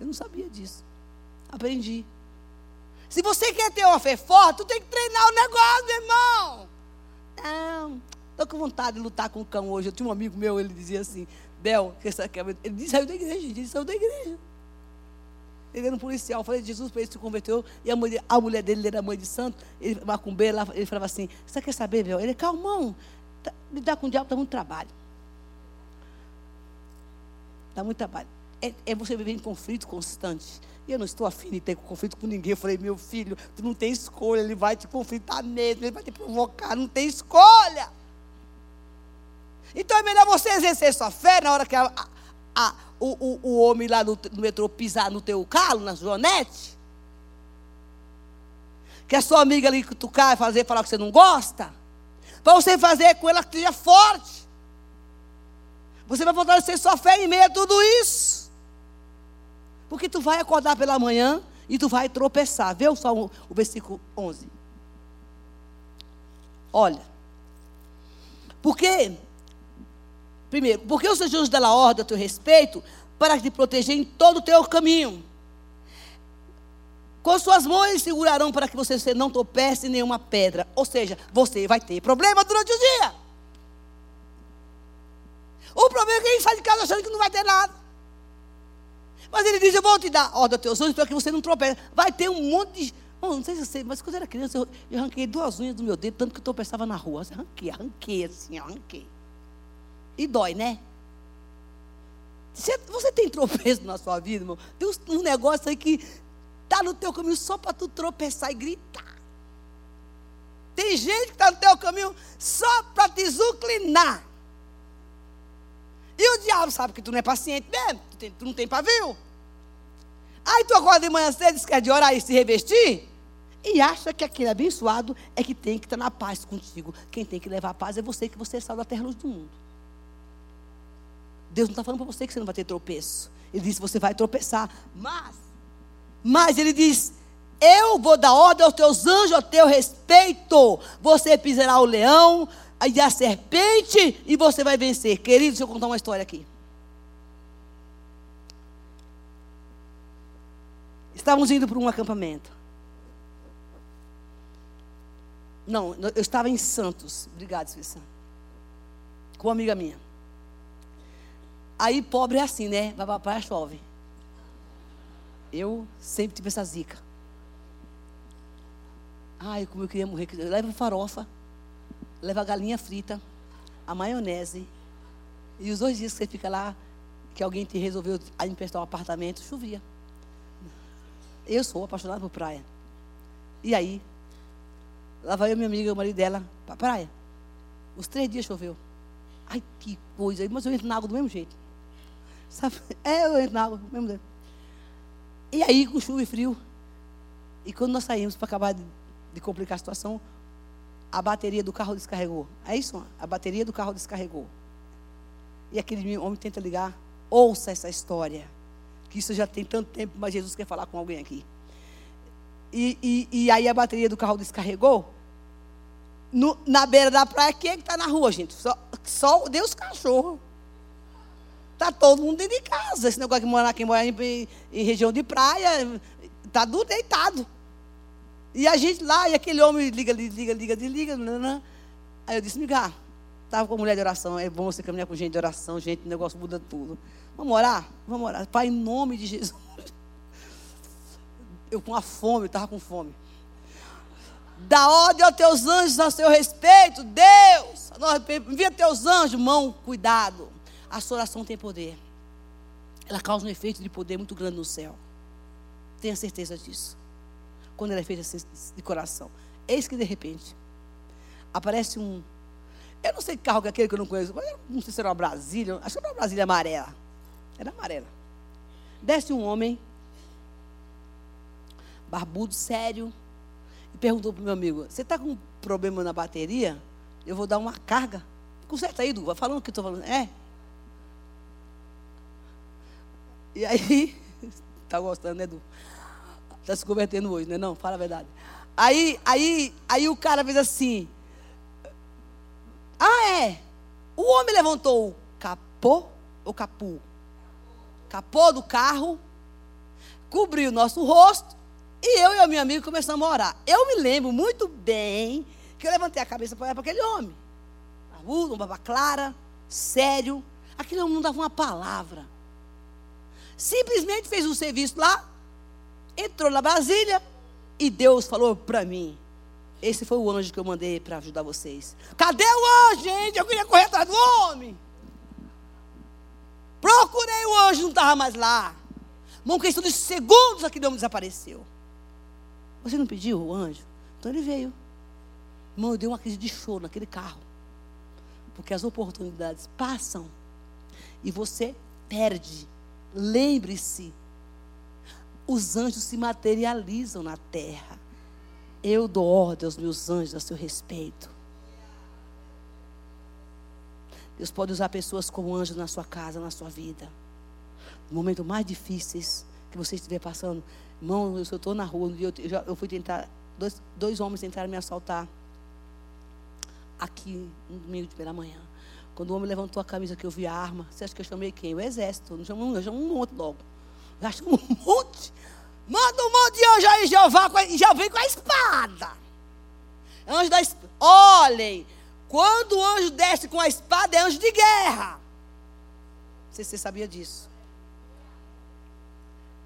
Eu não sabia disso. Aprendi. Se você quer ter uma fé forte, tu tem que treinar o negócio, irmão. Não, estou com vontade de lutar com o cão hoje. Eu tinha um amigo meu, ele dizia assim, Bel, ele saiu da igreja, ele saiu da igreja. Ele era um policial. Falei, Jesus para ele se converteu. E a mulher, a mulher dele era mãe de santo. Ele, macumbeira, ele falava assim: Você quer saber, meu? Ele, calmão. Tá, lidar com o diabo dá muito trabalho. Dá muito trabalho. É, é, você viver em conflito constante. E eu não estou afim de ter conflito com ninguém. Eu falei, meu filho, tu não tem escolha. Ele vai te conflitar mesmo. Ele vai te provocar. Não tem escolha. Então é melhor você exercer sua fé na hora que a, a, a o, o, o homem lá no, no metrô pisar no teu calo, na joanete? que a sua amiga ali cutucar e fazer, falar que você não gosta, para você fazer com ela que seja forte. Você vai fortalecer sua fé em meio a tudo isso. Porque tu vai acordar pela manhã e tu vai tropeçar. Vê só o, o versículo 11. Olha. Porque, primeiro, porque os anjos dela ordem a teu respeito para te proteger em todo o teu caminho. Com suas mãos segurarão para que você não tropece nenhuma pedra. Ou seja, você vai ter problema durante o dia. O problema é que a gente sai de casa achando que não vai ter nada. Mas ele diz: Eu vou te dar ordem aos teus olhos para que você não tropece. Vai ter um monte de. Bom, não sei se você, mas quando eu era criança, eu, arranquei duas unhas do meu dedo, tanto que eu tropeçava na rua. Arranquei, arranquei assim, arranquei. E dói, né? Você, você tem tropeço na sua vida, irmão? Tem um, negócio aí que está no teu caminho só para tu tropeçar e gritar. Tem gente que está no teu caminho só para te zuclinar. E o diabo sabe que tu não é paciente mesmo, tu, tem, tu não tem pavio. Aí tu acorda de manhã cedo, diz que é de orar e se revestir, e acha que aquele abençoado é que tem que estar na paz contigo. Quem tem que levar a paz é você, que você é sal da terra luz do mundo. Deus não está falando para você que você não vai ter tropeço. Ele disse: você vai tropeçar, mas mas ele diz: Eu vou dar ordem aos teus anjos a teu respeito. Você pisará o leão e a serpente e você vai vencer. Querido, deixa eu contar uma história aqui. Estávamos indo para um acampamento. Não, eu estava em Santos. Obrigado, Espírito Com uma amiga minha. Aí pobre é assim, né? Vai para a praia, chove. Eu sempre tive essa zica. Ai, como eu queria morrer. Leva farofa, leva galinha frita, a maionese. E os dois dias que você fica lá, que alguém te resolveu emprestar um apartamento, chovia. Eu sou apaixonada por praia. E aí, lá vai eu, minha amiga, o marido dela, para praia. Os três dias choveu. Ai, que coisa. Mas eu entro na água do mesmo jeito. Sabe? É, eu entro na água mesmo. E aí, com chuva e frio. E quando nós saímos para acabar de, de, complicar a situação, a bateria do carro descarregou. É isso? A bateria do carro descarregou. E aquele homem tenta ligar. Ouça essa história. Que isso já tem tanto tempo, mas Jesus quer falar com alguém aqui. E, e, e aí a bateria do carro descarregou. No, na beira da praia, quem é que está na rua, gente? Só, só Deus cachorro. Está todo mundo dentro de casa. Esse negócio de morar quem mora em, em, região de praia, está tudo deitado. E a gente lá, e aquele homem liga, liga, liga, desliga. Aí eu disse, Migar, estava com mulher de oração. É bom você caminhar com gente de oração, gente, o negócio muda tudo. Vamos orar? Vamos orar. Pai, em nome de Jesus. Eu com a fome, eu estava com fome. Dá ordem aos teus anjos a seu respeito, Deus. Envia teus anjos, mão, cuidado a sua oração tem poder. Ela causa um efeito de poder muito grande no céu. Tenha certeza disso. Quando ela é feita assim, de coração. Eis que de repente aparece um. Eu não sei que carro que é aquele que eu não conheço. Mas não sei se era uma Brasília. Acho que era uma Brasília amarela. Era amarela. Desce um homem, barbudo, sério, e perguntou para o meu amigo: Você está com um problema na bateria? Eu vou dar uma carga. Conserta aí, Duva. Falando o que estou falando. É. E aí, tá gostando, né, Edu? Tá se convertendo hoje, né? Não, fala a verdade. Aí, aí, aí o cara fez assim. Ah, é. O homem levantou o capô ou capu? Capô do carro, cobriu o nosso rosto e eu e o meu amigo começamos a orar. Eu me lembro muito bem que eu levantei a cabeça para olhar para aquele homem. Barbudo, uma clara, sério. Aquele homem não dava uma palavra. Simplesmente fez um serviço lá, entrou na Brasília e Deus falou para mim: Esse foi o anjo que eu mandei para ajudar vocês. Cadê o anjo, gente? Eu queria correr atrás do homem. Procurei o anjo, não estava mais lá. Uma questão de segundos aquele homem desapareceu. Você não pediu o anjo? Então ele veio. Irmão, eu dei uma crise de choro naquele carro. Porque as oportunidades passam e você perde Lembre-se, os anjos se materializam na terra. Eu dou ordem aos meus anjos a seu respeito. Deus pode usar pessoas como anjos na sua casa, na sua vida. No momento mais difíceis que você estiver passando. Irmão, eu estou na rua, eu, eu, fui tentar, dois, dois homens tentaram me assaltar aqui no domingo de pela manhã. Quando o homem levantou a camisa que eu vi a arma, você acha que eu chamei quem? O exército. Não chamo, eu chamo um monte logo. Eu chamo um monte. Manda um monte de anjo aí, Jeová, e já vem com a espada. Anjo da espada. Olhem, quando o anjo desce com a espada, é anjo de guerra. Não sei se você sabia disso.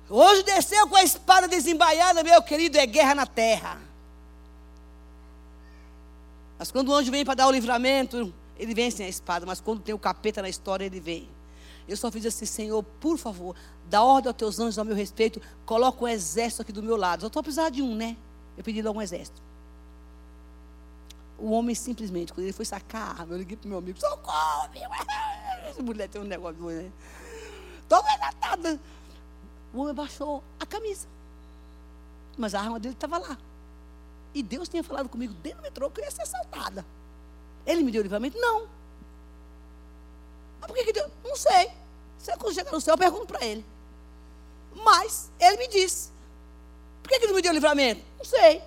O anjo desceu com a espada desembaiada, meu querido, é guerra na terra. Mas quando o anjo vem para dar o livramento, ele vem sem a espada, mas quando tem o capeta na história, ele vem. Eu só fiz assim, Senhor, por favor, dá ordem aos teus anjos ao meu respeito, coloca um exército aqui do meu lado. Eu estou precisando de um, né? Eu pedi logo um exército. O homem simplesmente, quando ele foi sacar a arma, eu liguei para meu amigo, socorro, meu. Essa mulher tem um negócio, né? Estou nada. O homem baixou a camisa. Mas a arma dele estava lá. E Deus tinha falado comigo dentro do metrô que eu ia ser assaltada. Ele me deu livramento? Não. Mas por que, que Deus? Não sei. Se eu chegar no céu, eu pergunto para ele. Mas ele me disse. Por que, que ele me deu livramento? Não sei.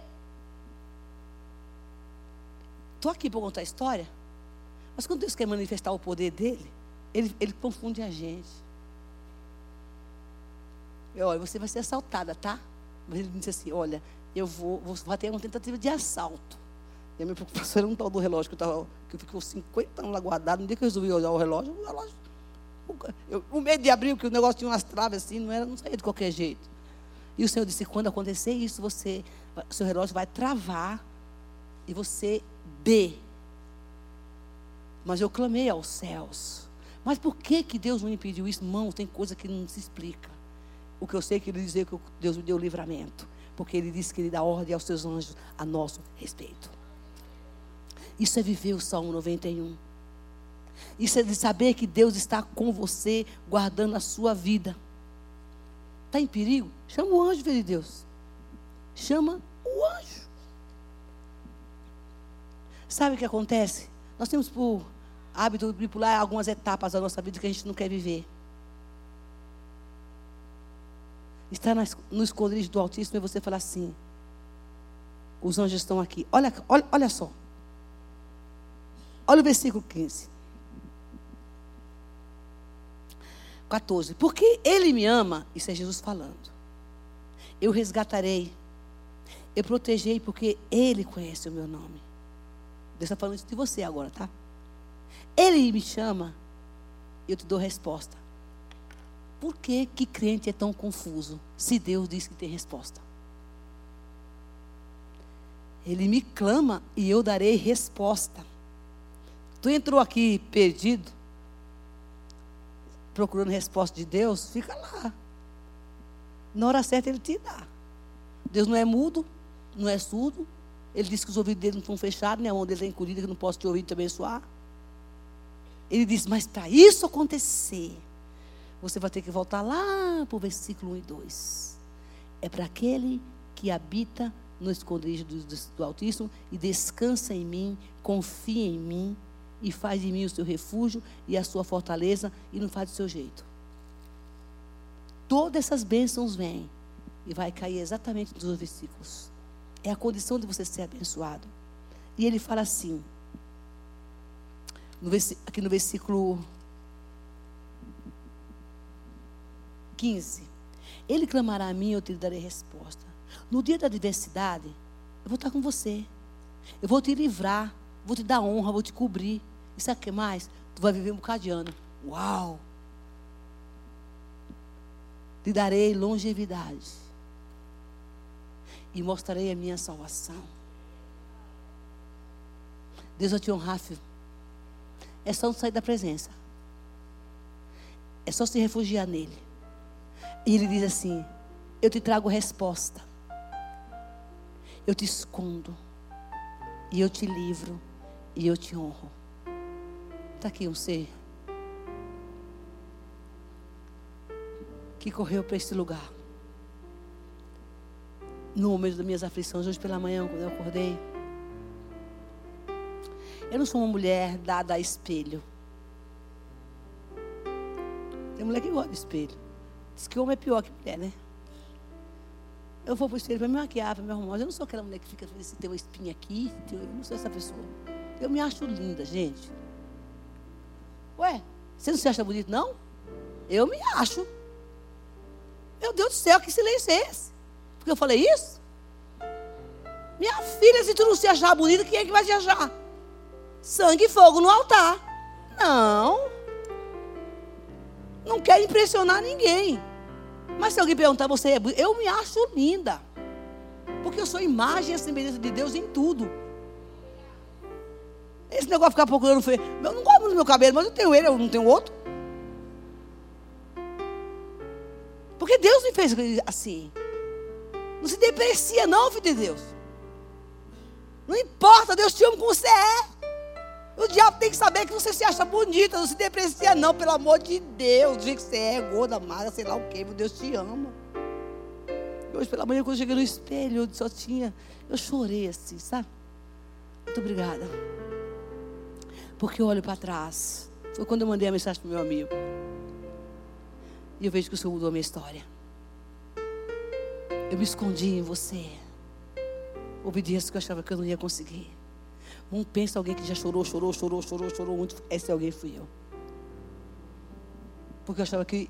Estou aqui para contar a história. Mas quando Deus quer manifestar o poder dele, ele, ele confunde a gente. Eu, olha, você vai ser assaltada, tá? Mas ele disse assim: olha, eu vou, vou ter uma tentativa de assalto. E a minha preocupação era um tal do relógio que, eu tava, que ficou 50 anos lá guardado. No dia que eu resolvi olhar o relógio, o relógio. Eu, o medo de abrir, porque o negócio tinha umas traves assim, não, era, não saía de qualquer jeito. E o Senhor disse: quando acontecer isso, você, seu relógio vai travar e você dê. Mas eu clamei aos céus. Mas por que, que Deus não impediu isso? Irmão, tem coisa que não se explica. O que eu sei é que ele dizia que Deus me deu livramento. Porque ele disse que ele dá ordem aos seus anjos a nosso respeito. Isso é viver o Salmo 91. Isso é de saber que Deus está com você, guardando a sua vida. Está em perigo? Chama o anjo, filho de Deus. Chama o anjo. Sabe o que acontece? Nós temos por hábito pular algumas etapas da nossa vida que a gente não quer viver. Está no esconderijo do Altíssimo e você fala assim: os anjos estão aqui. Olha, olha, olha só. Olha o versículo 15. 14. Porque ele me ama, isso é Jesus falando. Eu resgatarei, eu protegei, porque ele conhece o meu nome. Deus está falando isso de você agora, tá? Ele me chama, eu te dou resposta. Por que, que crente é tão confuso se Deus diz que tem resposta? Ele me clama e eu darei resposta. Tu entrou aqui perdido, procurando resposta de Deus, fica lá. Na hora certa ele te dá. Deus não é mudo, não é surdo. Ele disse que os ouvidos dele não estão fechados, nem a mão dele está encolhida, que não posso te ouvir e te abençoar. Ele diz, mas para isso acontecer, você vai ter que voltar lá para o versículo 1 e 2. É para aquele que habita no esconderijo do, do Altíssimo e descansa em mim, confia em mim e faz de mim o seu refúgio e a sua fortaleza e não faz do seu jeito. Todas essas bênçãos vêm e vai cair exatamente nos versículos. É a condição de você ser abençoado. E ele fala assim, no aqui no versículo 15: Ele clamará a mim e eu te darei resposta. No dia da adversidade, eu vou estar com você. Eu vou te livrar, vou te dar honra, vou te cobrir. E sabe o que mais? Tu vai viver um bocado de ano. Uau! Te darei longevidade. E mostrarei a minha salvação. Deus vai te honrar, filho. É só não sair da presença. É só se refugiar nele. E ele diz assim: Eu te trago resposta. Eu te escondo. E eu te livro. E eu te honro. Está aqui um ser que correu para esse lugar. no momento das minhas aflições, hoje pela manhã, quando eu acordei. Eu não sou uma mulher dada a espelho. Tem mulher que gosta de espelho. Diz que homem é pior que mulher, né? Eu vou para o espelho para me maquiar, para me arrumar. Eu não sou aquela mulher que fica se tem uma espinha aqui. Eu não sou essa pessoa. Eu me acho linda, gente. Ué, você não se acha bonito, não? Eu me acho. Meu Deus do céu, que silêncio é esse? Porque eu falei isso? Minha filha, se tu não se achar bonita, quem é que vai te achar? Sangue e fogo no altar. Não. Não quero impressionar ninguém. Mas se alguém perguntar, você é bonita? Eu me acho linda. Porque eu sou imagem e semelhança de Deus em tudo. Esse negócio de ficar procurando feio. Eu não gosto do meu cabelo, mas eu tenho ele, eu não tenho outro. Porque Deus me fez assim. Não se deprecia, não, filho de Deus. Não importa, Deus te ama como você é. O diabo tem que saber que você se acha bonita, não se deprecia, não, pelo amor de Deus. Do jeito que você é, gorda, magra, sei lá o quê, Deus te ama. Hoje pela manhã, quando eu cheguei no espelho, eu só tinha. Eu chorei assim, sabe? Muito obrigada. Porque eu olho para trás. Foi quando eu mandei a mensagem para meu amigo. E eu vejo que o Senhor mudou a minha história. Eu me escondi em você. Dias que eu achava que eu não ia conseguir. Não pensa alguém que já chorou, chorou, chorou, chorou, chorou muito. Esse alguém fui eu. Porque eu achava que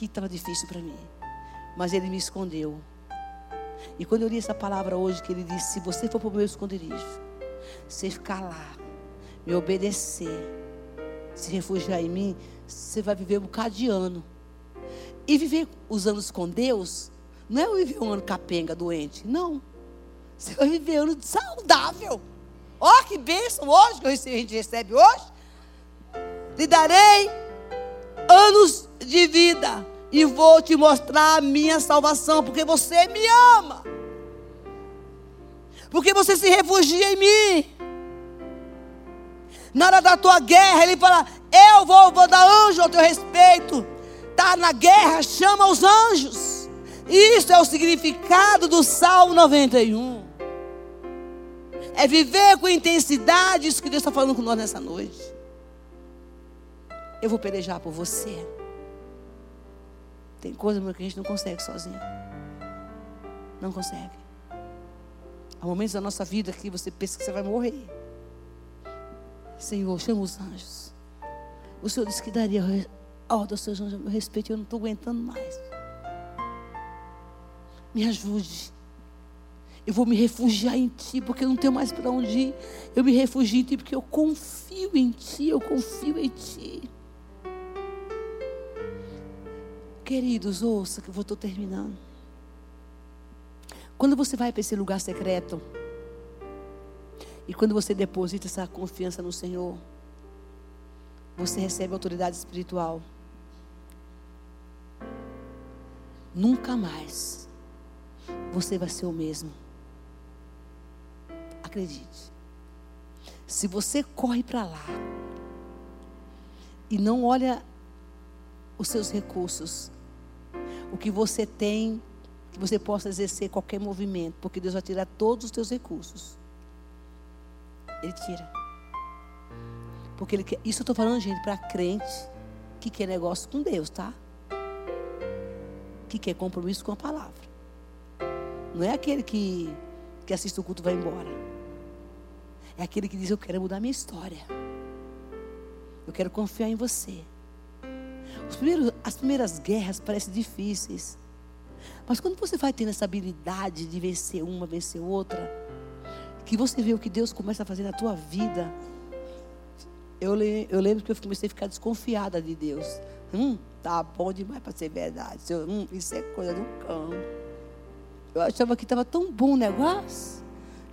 estava difícil para mim. Mas ele me escondeu. E quando eu li essa palavra hoje, que ele disse: Se você for para o meu esconderijo, você ficar lá, me obedecer, se refugiar em mim, você vai viver um bocado de ano. E viver os anos com Deus não é viver um ano capenga, doente. Não. Você vai viver um ano saudável. Ó, oh, que bênção hoje que a gente recebe hoje. Lhe darei anos de vida e vou te mostrar a minha salvação, porque você me ama. Porque você se refugia em mim. Na hora da tua guerra, ele fala: Eu vou, vou dar anjo ao teu respeito está na guerra, chama os anjos. Isso é o significado do Salmo 91. É viver com intensidade isso que Deus está falando com nós nessa noite. Eu vou pelejar por você. Tem coisa que a gente não consegue sozinho. Não consegue. Há momentos da nossa vida que você pensa que você vai morrer. Senhor, chama os anjos. O Senhor disse que daria ordem aos seus anjos meu respeito, eu não estou aguentando mais. Me ajude. Eu vou me refugiar em Ti, porque eu não tenho mais para onde ir. Eu me refugio em Ti, porque eu confio em Ti, eu confio em Ti. Queridos, ouça que eu estou terminando. Quando você vai para esse lugar secreto, e quando você deposita essa confiança no Senhor, você recebe autoridade espiritual. nunca mais você vai ser o mesmo. Acredite. Se você corre para lá e não olha os seus recursos, o que você tem, que você possa exercer qualquer movimento, porque Deus vai tirar todos os teus recursos. Ele tira. Porque ele quer, isso eu estou falando, gente, para crente que quer negócio com Deus, tá? que quer compromisso com a palavra. Não é aquele que, que assiste o culto e vai embora. É aquele que diz: Eu quero mudar minha história. Eu quero confiar em você. Primeiros, as primeiras guerras parecem difíceis. Mas quando você vai tendo essa habilidade de vencer uma, vencer outra, que você vê o que Deus começa a fazer na tua vida. Eu, eu lembro que eu comecei a ficar desconfiada de Deus. Hum, tá bom demais para ser verdade. Hum, isso é coisa do cão. Eu achava que estava tão bom o negócio.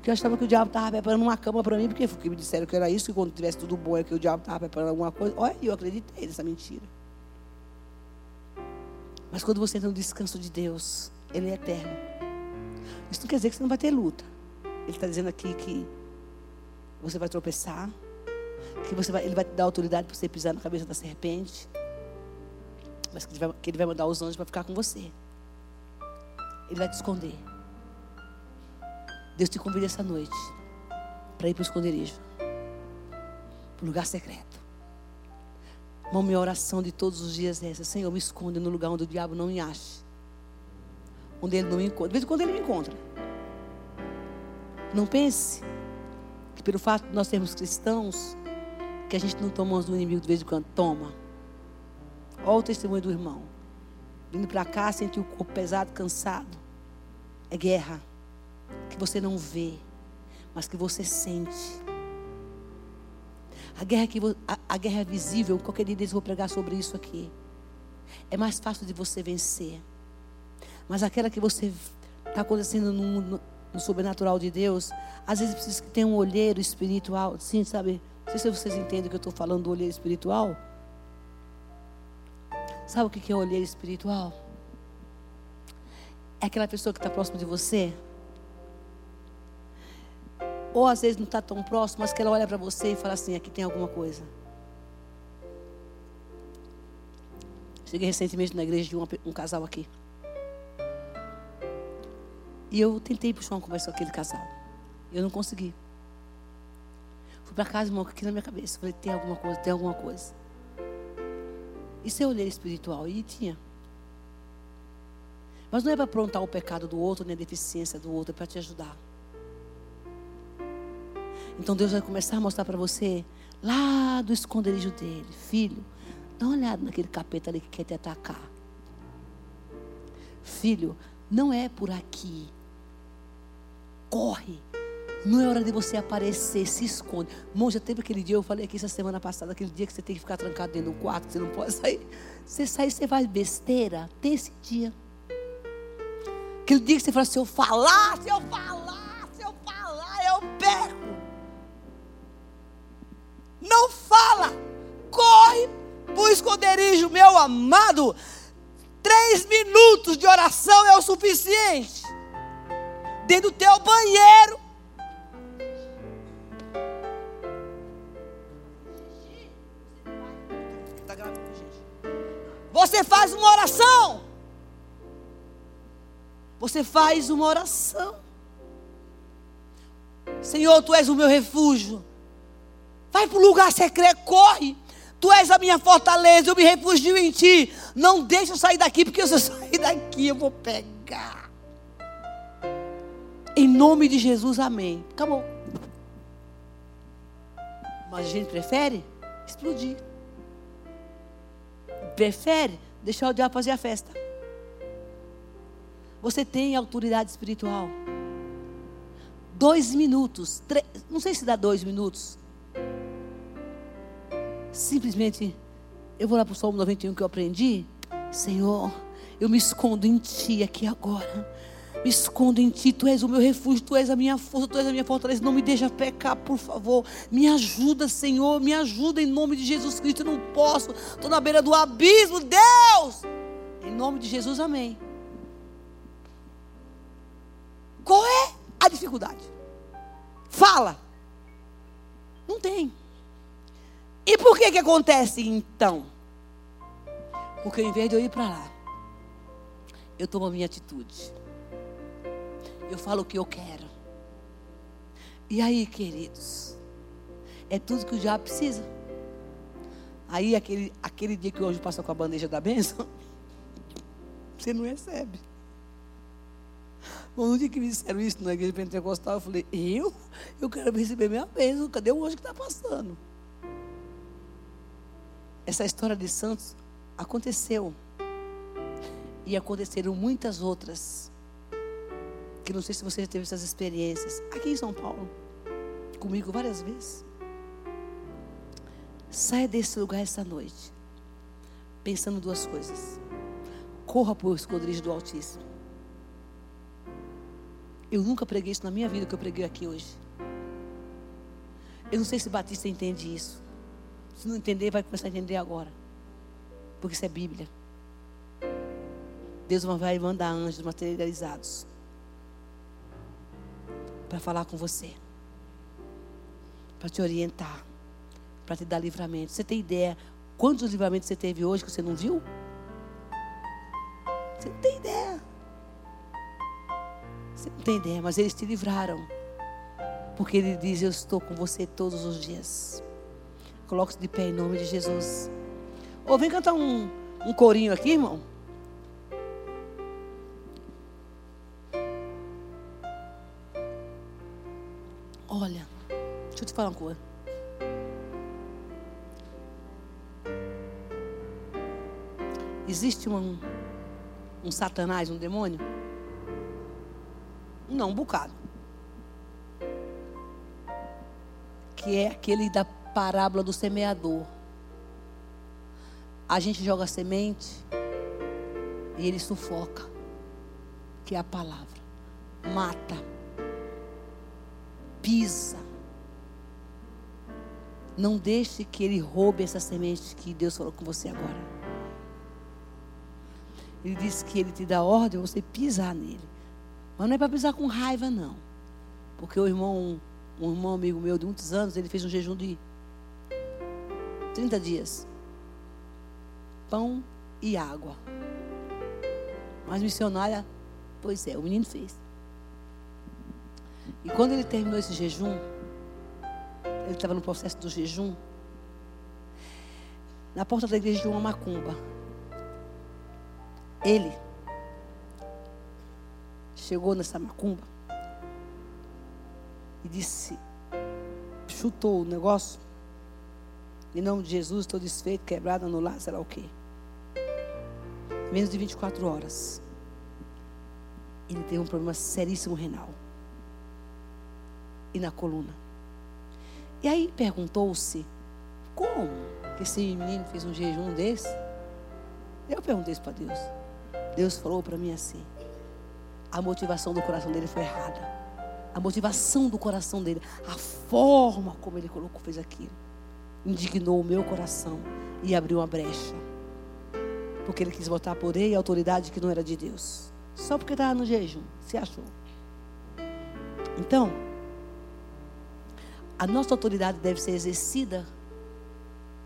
Que eu achava que o diabo estava preparando uma cama para mim, porque, porque me disseram que era isso, que quando tivesse tudo bom é que o diabo estava preparando alguma coisa. Olha, eu acreditei nessa mentira. Mas quando você entra no descanso de Deus, Ele é eterno. Isso não quer dizer que você não vai ter luta. Ele está dizendo aqui que você vai tropeçar, que você vai, Ele vai te dar autoridade para você pisar na cabeça da serpente mas que ele vai, que ele vai mandar os anjos para ficar com você. Ele vai te esconder. Deus te convida essa noite para ir para o esconderijo, para o lugar secreto. Uma minha oração de todos os dias é essa: Senhor, me esconde no lugar onde o diabo não me ache, onde ele não me encontra. De vez em quando ele me encontra. Não pense que pelo fato de nós sermos cristãos, que a gente não toma do inimigo de vez em quando. Toma. Olha o testemunho do irmão. Vindo para cá, sentiu o corpo pesado, cansado. É guerra. Que você não vê, mas que você sente. A guerra, que, a, a guerra é visível. Qualquer dia eu vou pregar sobre isso aqui. É mais fácil de você vencer. Mas aquela que você está acontecendo no, no, no, sobrenatural de Deus, às vezes precisa tenha um olheiro espiritual. Sim, sabe? Não sei se vocês entendem que eu estou falando do olheiro espiritual. Sabe o que é olheiro espiritual? É aquela pessoa que está próxima de você. Ou às vezes não está tão próximo, mas que ela olha para você e fala assim: aqui tem alguma coisa. Cheguei recentemente na igreja de um, um casal aqui. E eu tentei puxar uma conversa com aquele casal. Eu não consegui. Fui para casa, irmão, aqui na minha cabeça. Falei, tem alguma coisa, tem alguma coisa. Isso é olhar espiritual. E tinha. Mas não é para aprontar o pecado do outro, nem a deficiência do outro, é para te ajudar. Então Deus vai começar a mostrar para você, lá do esconderijo dele, filho, dá uma olhada naquele capeta ali que quer te atacar. Filho, não é por aqui. Corre. Não é hora de você aparecer, se esconde. Irmão, já teve aquele dia, eu falei aqui essa semana passada, aquele dia que você tem que ficar trancado dentro do quarto, você não pode sair. Você sai, você faz besteira. Tem esse dia. Aquele dia que você fala, se eu falar, se eu falar, se eu falar, eu perco. Não fala. Corre para o esconderijo, meu amado. Três minutos de oração é o suficiente. Dentro do teu banheiro. Você faz uma oração. Você faz uma oração. Senhor, tu és o meu refúgio. Vai para o lugar secreto, corre. Tu és a minha fortaleza, eu me refugio em ti. Não deixa eu sair daqui, porque se eu sair daqui eu vou pegar. Em nome de Jesus, amém. Acabou. Mas a gente prefere explodir. Prefere deixar o diabo fazer a festa. Você tem autoridade espiritual. Dois minutos, três, não sei se dá dois minutos. Simplesmente, eu vou lá para o Salmo 91 que eu aprendi. Senhor, eu me escondo em Ti aqui agora. Me escondo em Ti, Tu és o meu refúgio, Tu és a minha força, Tu és a minha fortaleza. Não me deixa pecar, por favor. Me ajuda, Senhor, me ajuda em nome de Jesus Cristo. Eu não posso, estou na beira do abismo, Deus. Em nome de Jesus, amém. Qual é a dificuldade? Fala. Não tem. E por que que acontece então? Porque ao invés de eu ir para lá, eu tomo a minha atitude. Eu falo o que eu quero. E aí, queridos, é tudo que o diabo precisa. Aí, aquele, aquele dia que hoje passa com a bandeja da bênção, você não recebe. Bom, no dia que me disseram isso na igreja pentecostal, eu falei, eu? Eu quero receber minha bênção. Cadê o anjo que está passando? Essa história de Santos aconteceu. E aconteceram muitas outras. Que não sei se você já teve essas experiências. Aqui em São Paulo. Comigo várias vezes. Saia desse lugar essa noite. Pensando duas coisas. Corra para o esconderijo do Altíssimo. Eu nunca preguei isso na minha vida que eu preguei aqui hoje. Eu não sei se Batista entende isso. Se não entender, vai começar a entender agora. Porque isso é Bíblia. Deus vai mandar anjos materializados para falar com você, para te orientar, para te dar livramento. Você tem ideia quantos livramentos você teve hoje que você não viu? Você não tem ideia. Você não tem ideia, mas eles te livraram. Porque ele diz: Eu estou com você todos os dias. Coloque-se de pé em nome de Jesus. Ou vem cantar um, um corinho aqui, irmão. Coisa. Existe um, um satanás, um demônio? Não, um bocado. Que é aquele da parábola do semeador. A gente joga semente e ele sufoca, que é a palavra. Mata. Pisa. Não deixe que ele roube essa semente que Deus falou com você agora. Ele disse que ele te dá ordem você pisar nele. Mas não é para pisar com raiva, não. Porque o irmão, um irmão amigo meu de muitos anos, ele fez um jejum de 30 dias. Pão e água. Mas missionária, pois é, o menino fez. E quando ele terminou esse jejum, ele estava no processo do jejum. Na porta da igreja de uma macumba. Ele chegou nessa macumba e disse, chutou o negócio. Em nome de Jesus, estou desfeito, quebrado, anulado, sei lá o quê. Menos de 24 horas. Ele teve um problema seríssimo renal. E na coluna. E aí perguntou-se, como que esse menino fez um jejum desse? Eu perguntei isso para Deus. Deus falou para mim assim: a motivação do coração dele foi errada. A motivação do coração dele, a forma como ele colocou, fez aquilo, indignou o meu coração e abriu uma brecha. Porque ele quis botar poder e autoridade que não era de Deus. Só porque estava no jejum, se achou. Então, a nossa autoridade deve ser exercida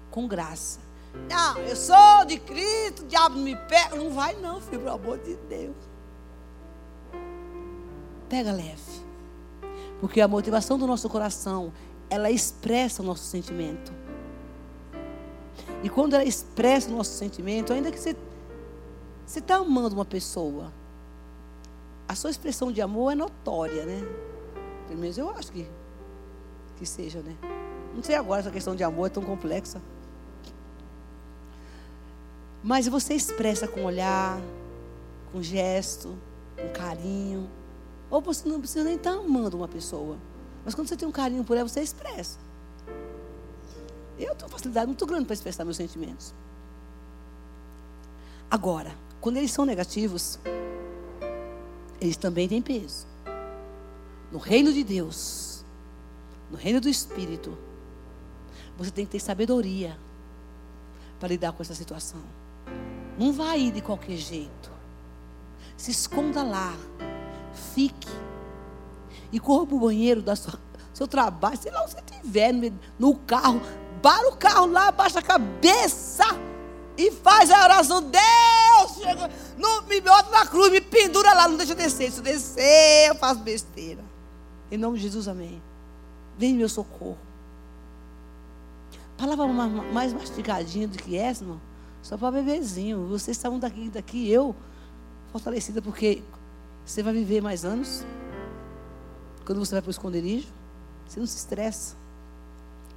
com graça não, eu sou de Cristo, o diabo me pega. Não vai não, filho, pelo amor de Deus. Pega leve. Porque a motivação do nosso coração, ela expressa o nosso sentimento. E quando ela expressa o nosso sentimento, ainda que você está amando uma pessoa, a sua expressão de amor é notória, né? Pelo menos eu acho que, que seja, né? Não sei agora essa questão de amor é tão complexa. Mas você expressa com olhar, com gesto, com carinho. Ou você não precisa nem estar amando uma pessoa. Mas quando você tem um carinho por ela, você expressa. Eu tenho facilidade muito grande para expressar meus sentimentos. Agora, quando eles são negativos, eles também têm peso. No reino de Deus, no reino do Espírito, você tem que ter sabedoria para lidar com essa situação. Não vai ir de qualquer jeito. Se esconda lá. Fique. E corra para o banheiro da sua, seu trabalho, sei lá onde você estiver, no carro. Para o carro lá, baixa a cabeça e faz a oração. Deus, chega, não, me bota na cruz, me pendura lá, não deixa eu descer. Se eu descer, eu faço besteira. Em nome de Jesus, amém. Vem meu socorro. Palavra mais mastigadinha do que essa, irmão. Só para bebezinho. Vocês estavam daqui, daqui, eu, fortalecida, porque você vai viver mais anos. Quando você vai para o esconderijo, você não se estressa.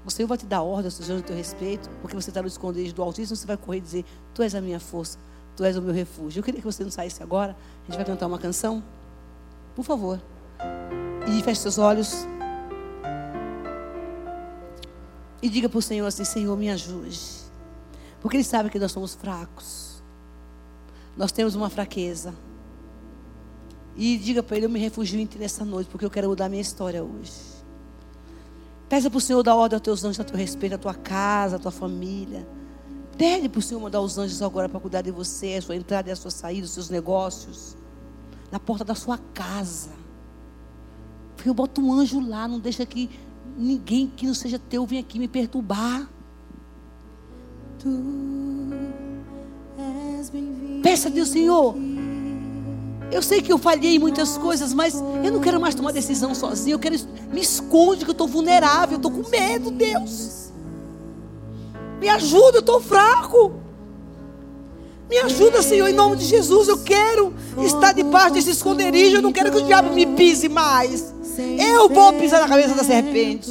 O Senhor vai te dar ordem aos seus teu respeito, porque você está no esconderijo do Altíssimo, você vai correr e dizer: Tu és a minha força, Tu és o meu refúgio. Eu queria que você não saísse agora. A gente vai cantar uma canção. Por favor. E feche seus olhos. E diga para o Senhor assim: Senhor, me ajude. Porque Ele sabe que nós somos fracos. Nós temos uma fraqueza. E diga para Ele: Eu me refugio em Ti nessa noite, porque eu quero mudar minha história hoje. Peça para o Senhor dar ordem aos teus anjos a teu respeito, a tua casa, a tua família. Pede para o Senhor mandar os anjos agora para cuidar de você, a sua entrada e a sua saída, os seus negócios. Na porta da sua casa. Porque eu boto um anjo lá, não deixa que ninguém que não seja teu venha aqui me perturbar. Peça a Deus, Senhor. Eu sei que eu falhei em muitas coisas, mas eu não quero mais tomar decisão sozinho. Eu quero me esconde que eu estou vulnerável, eu estou com medo, Deus. Me ajuda, eu estou fraco. Me ajuda, Senhor, em nome de Jesus. Eu quero estar debaixo desse esconderijo. Eu não quero que o diabo me pise mais. Eu vou pisar na cabeça da serpente.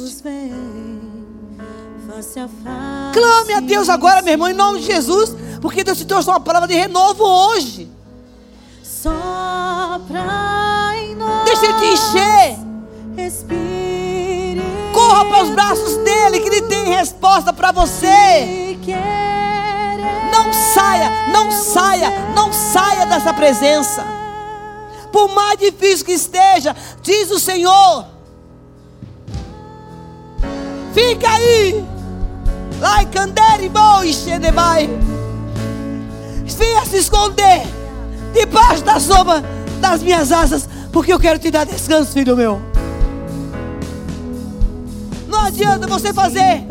Clame a Deus agora, meu irmão, em nome de Jesus. Porque Deus te trouxe uma palavra de renovo hoje. Deixa Ele te encher. Corra para os braços dele, que Ele tem resposta para você. Não saia, não saia, não saia dessa presença. Por mais difícil que esteja, diz o Senhor. Fica aí. Like Boi Shedebai. Venha se esconder debaixo da sombra das minhas asas, porque eu quero te dar descanso, filho meu. Não adianta você fazer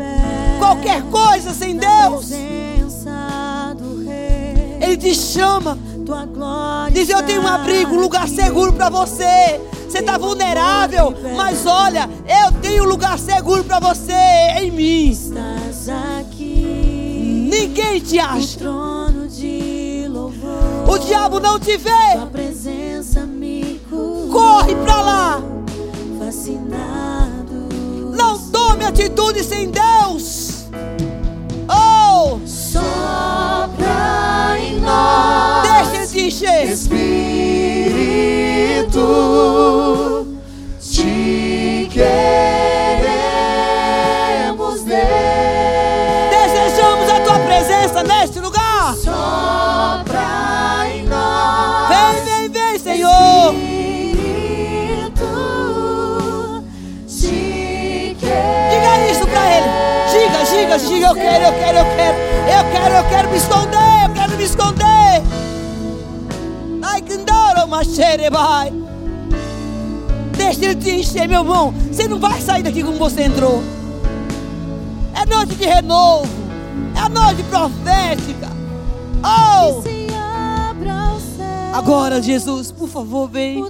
qualquer coisa sem Deus. Ele te chama. Diz: Eu tenho um abrigo, um lugar seguro para você. Você está vulnerável, mas olha, eu tenho um lugar seguro para você em mim. Ninguém te acha. O diabo não te vê. Corre quero, eu quero me esconder. Eu quero me esconder. Ai, candoro, machere, vai. Deixa ele te encher, meu irmão. Você não vai sair daqui como você entrou. É noite de renovo. É noite profética. Oh! Agora, Jesus, por favor, vem.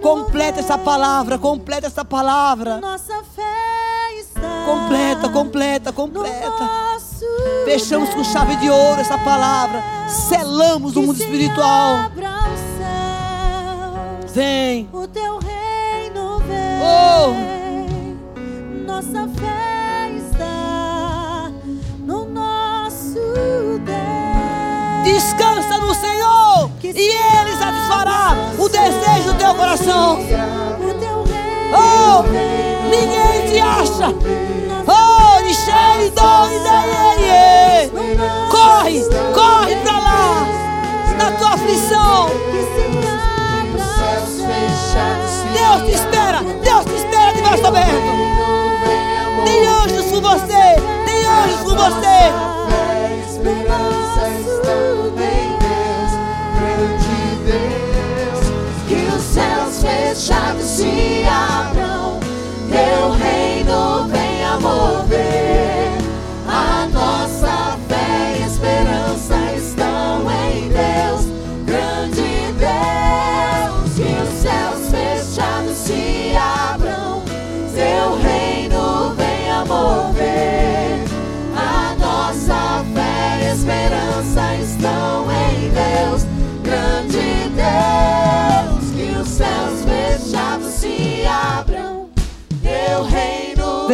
Completa essa palavra, completa essa palavra. Nossa fé está Completa, completa, completa. Fechamos com chave de ouro essa palavra. Selamos Que mundo espiritual. o. Vem. O teu reino vem. Oh. Nossa fé está no nosso Deus. Descansa no Senhor. E Ele satisfará o desejo do teu coração. O teu reino Oh, ninguém te acha. Oh, Michele, doi, daí, Corre, corre pra lá. Na tua aflição. Deus te espera. Deus te espera de braço aberto. Tem anjos com você. Tem anjos com você.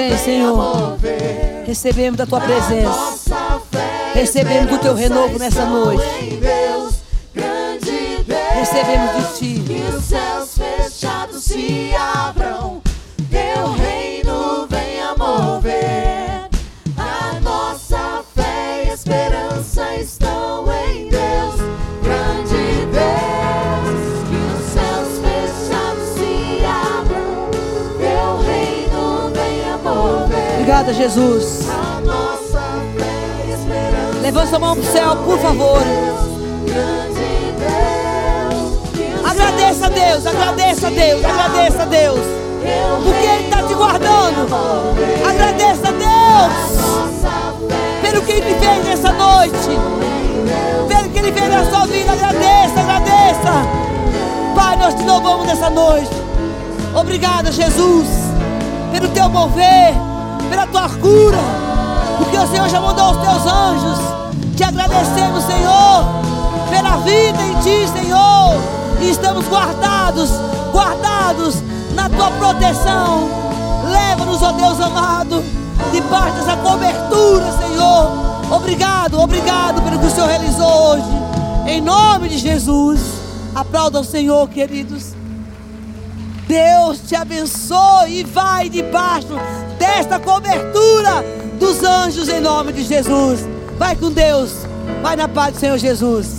Vem, Senhor. Recebemos da tua presença. Recebemos do teu renovo nessa noite. Recebemos de ti. Que os céus fechados se abram, Jesus. A. Levanta sua mão pro céu, por favor. Agradeça a Deus, agradeça a Deus, agradeça a Deus. Porque Ele está te guardando. Agradeça a Deus pelo que Ele fez nessa noite. Pelo que Ele fez na sua vida. Agradeça, agradeça. nós te louvamos nessa noite. Obrigado, Jesus, pelo teu mover, pela tua cura, porque o Senhor já mandou os teus anjos. Te agradecemos, Senhor, pela vida em ti, Senhor. E estamos guardados, guardados na tua proteção. Leva-nos, ó Deus amado, debaixo dessa cobertura, Senhor. Obrigado, obrigado pelo que o Senhor realizou hoje. Em nome de Jesus. Aplauda o Senhor, queridos. Deus te abençoe e vai debaixo desta cobertura dos anjos em nome de Jesus. Vai com Deus. Vai na paz do Senhor Jesus.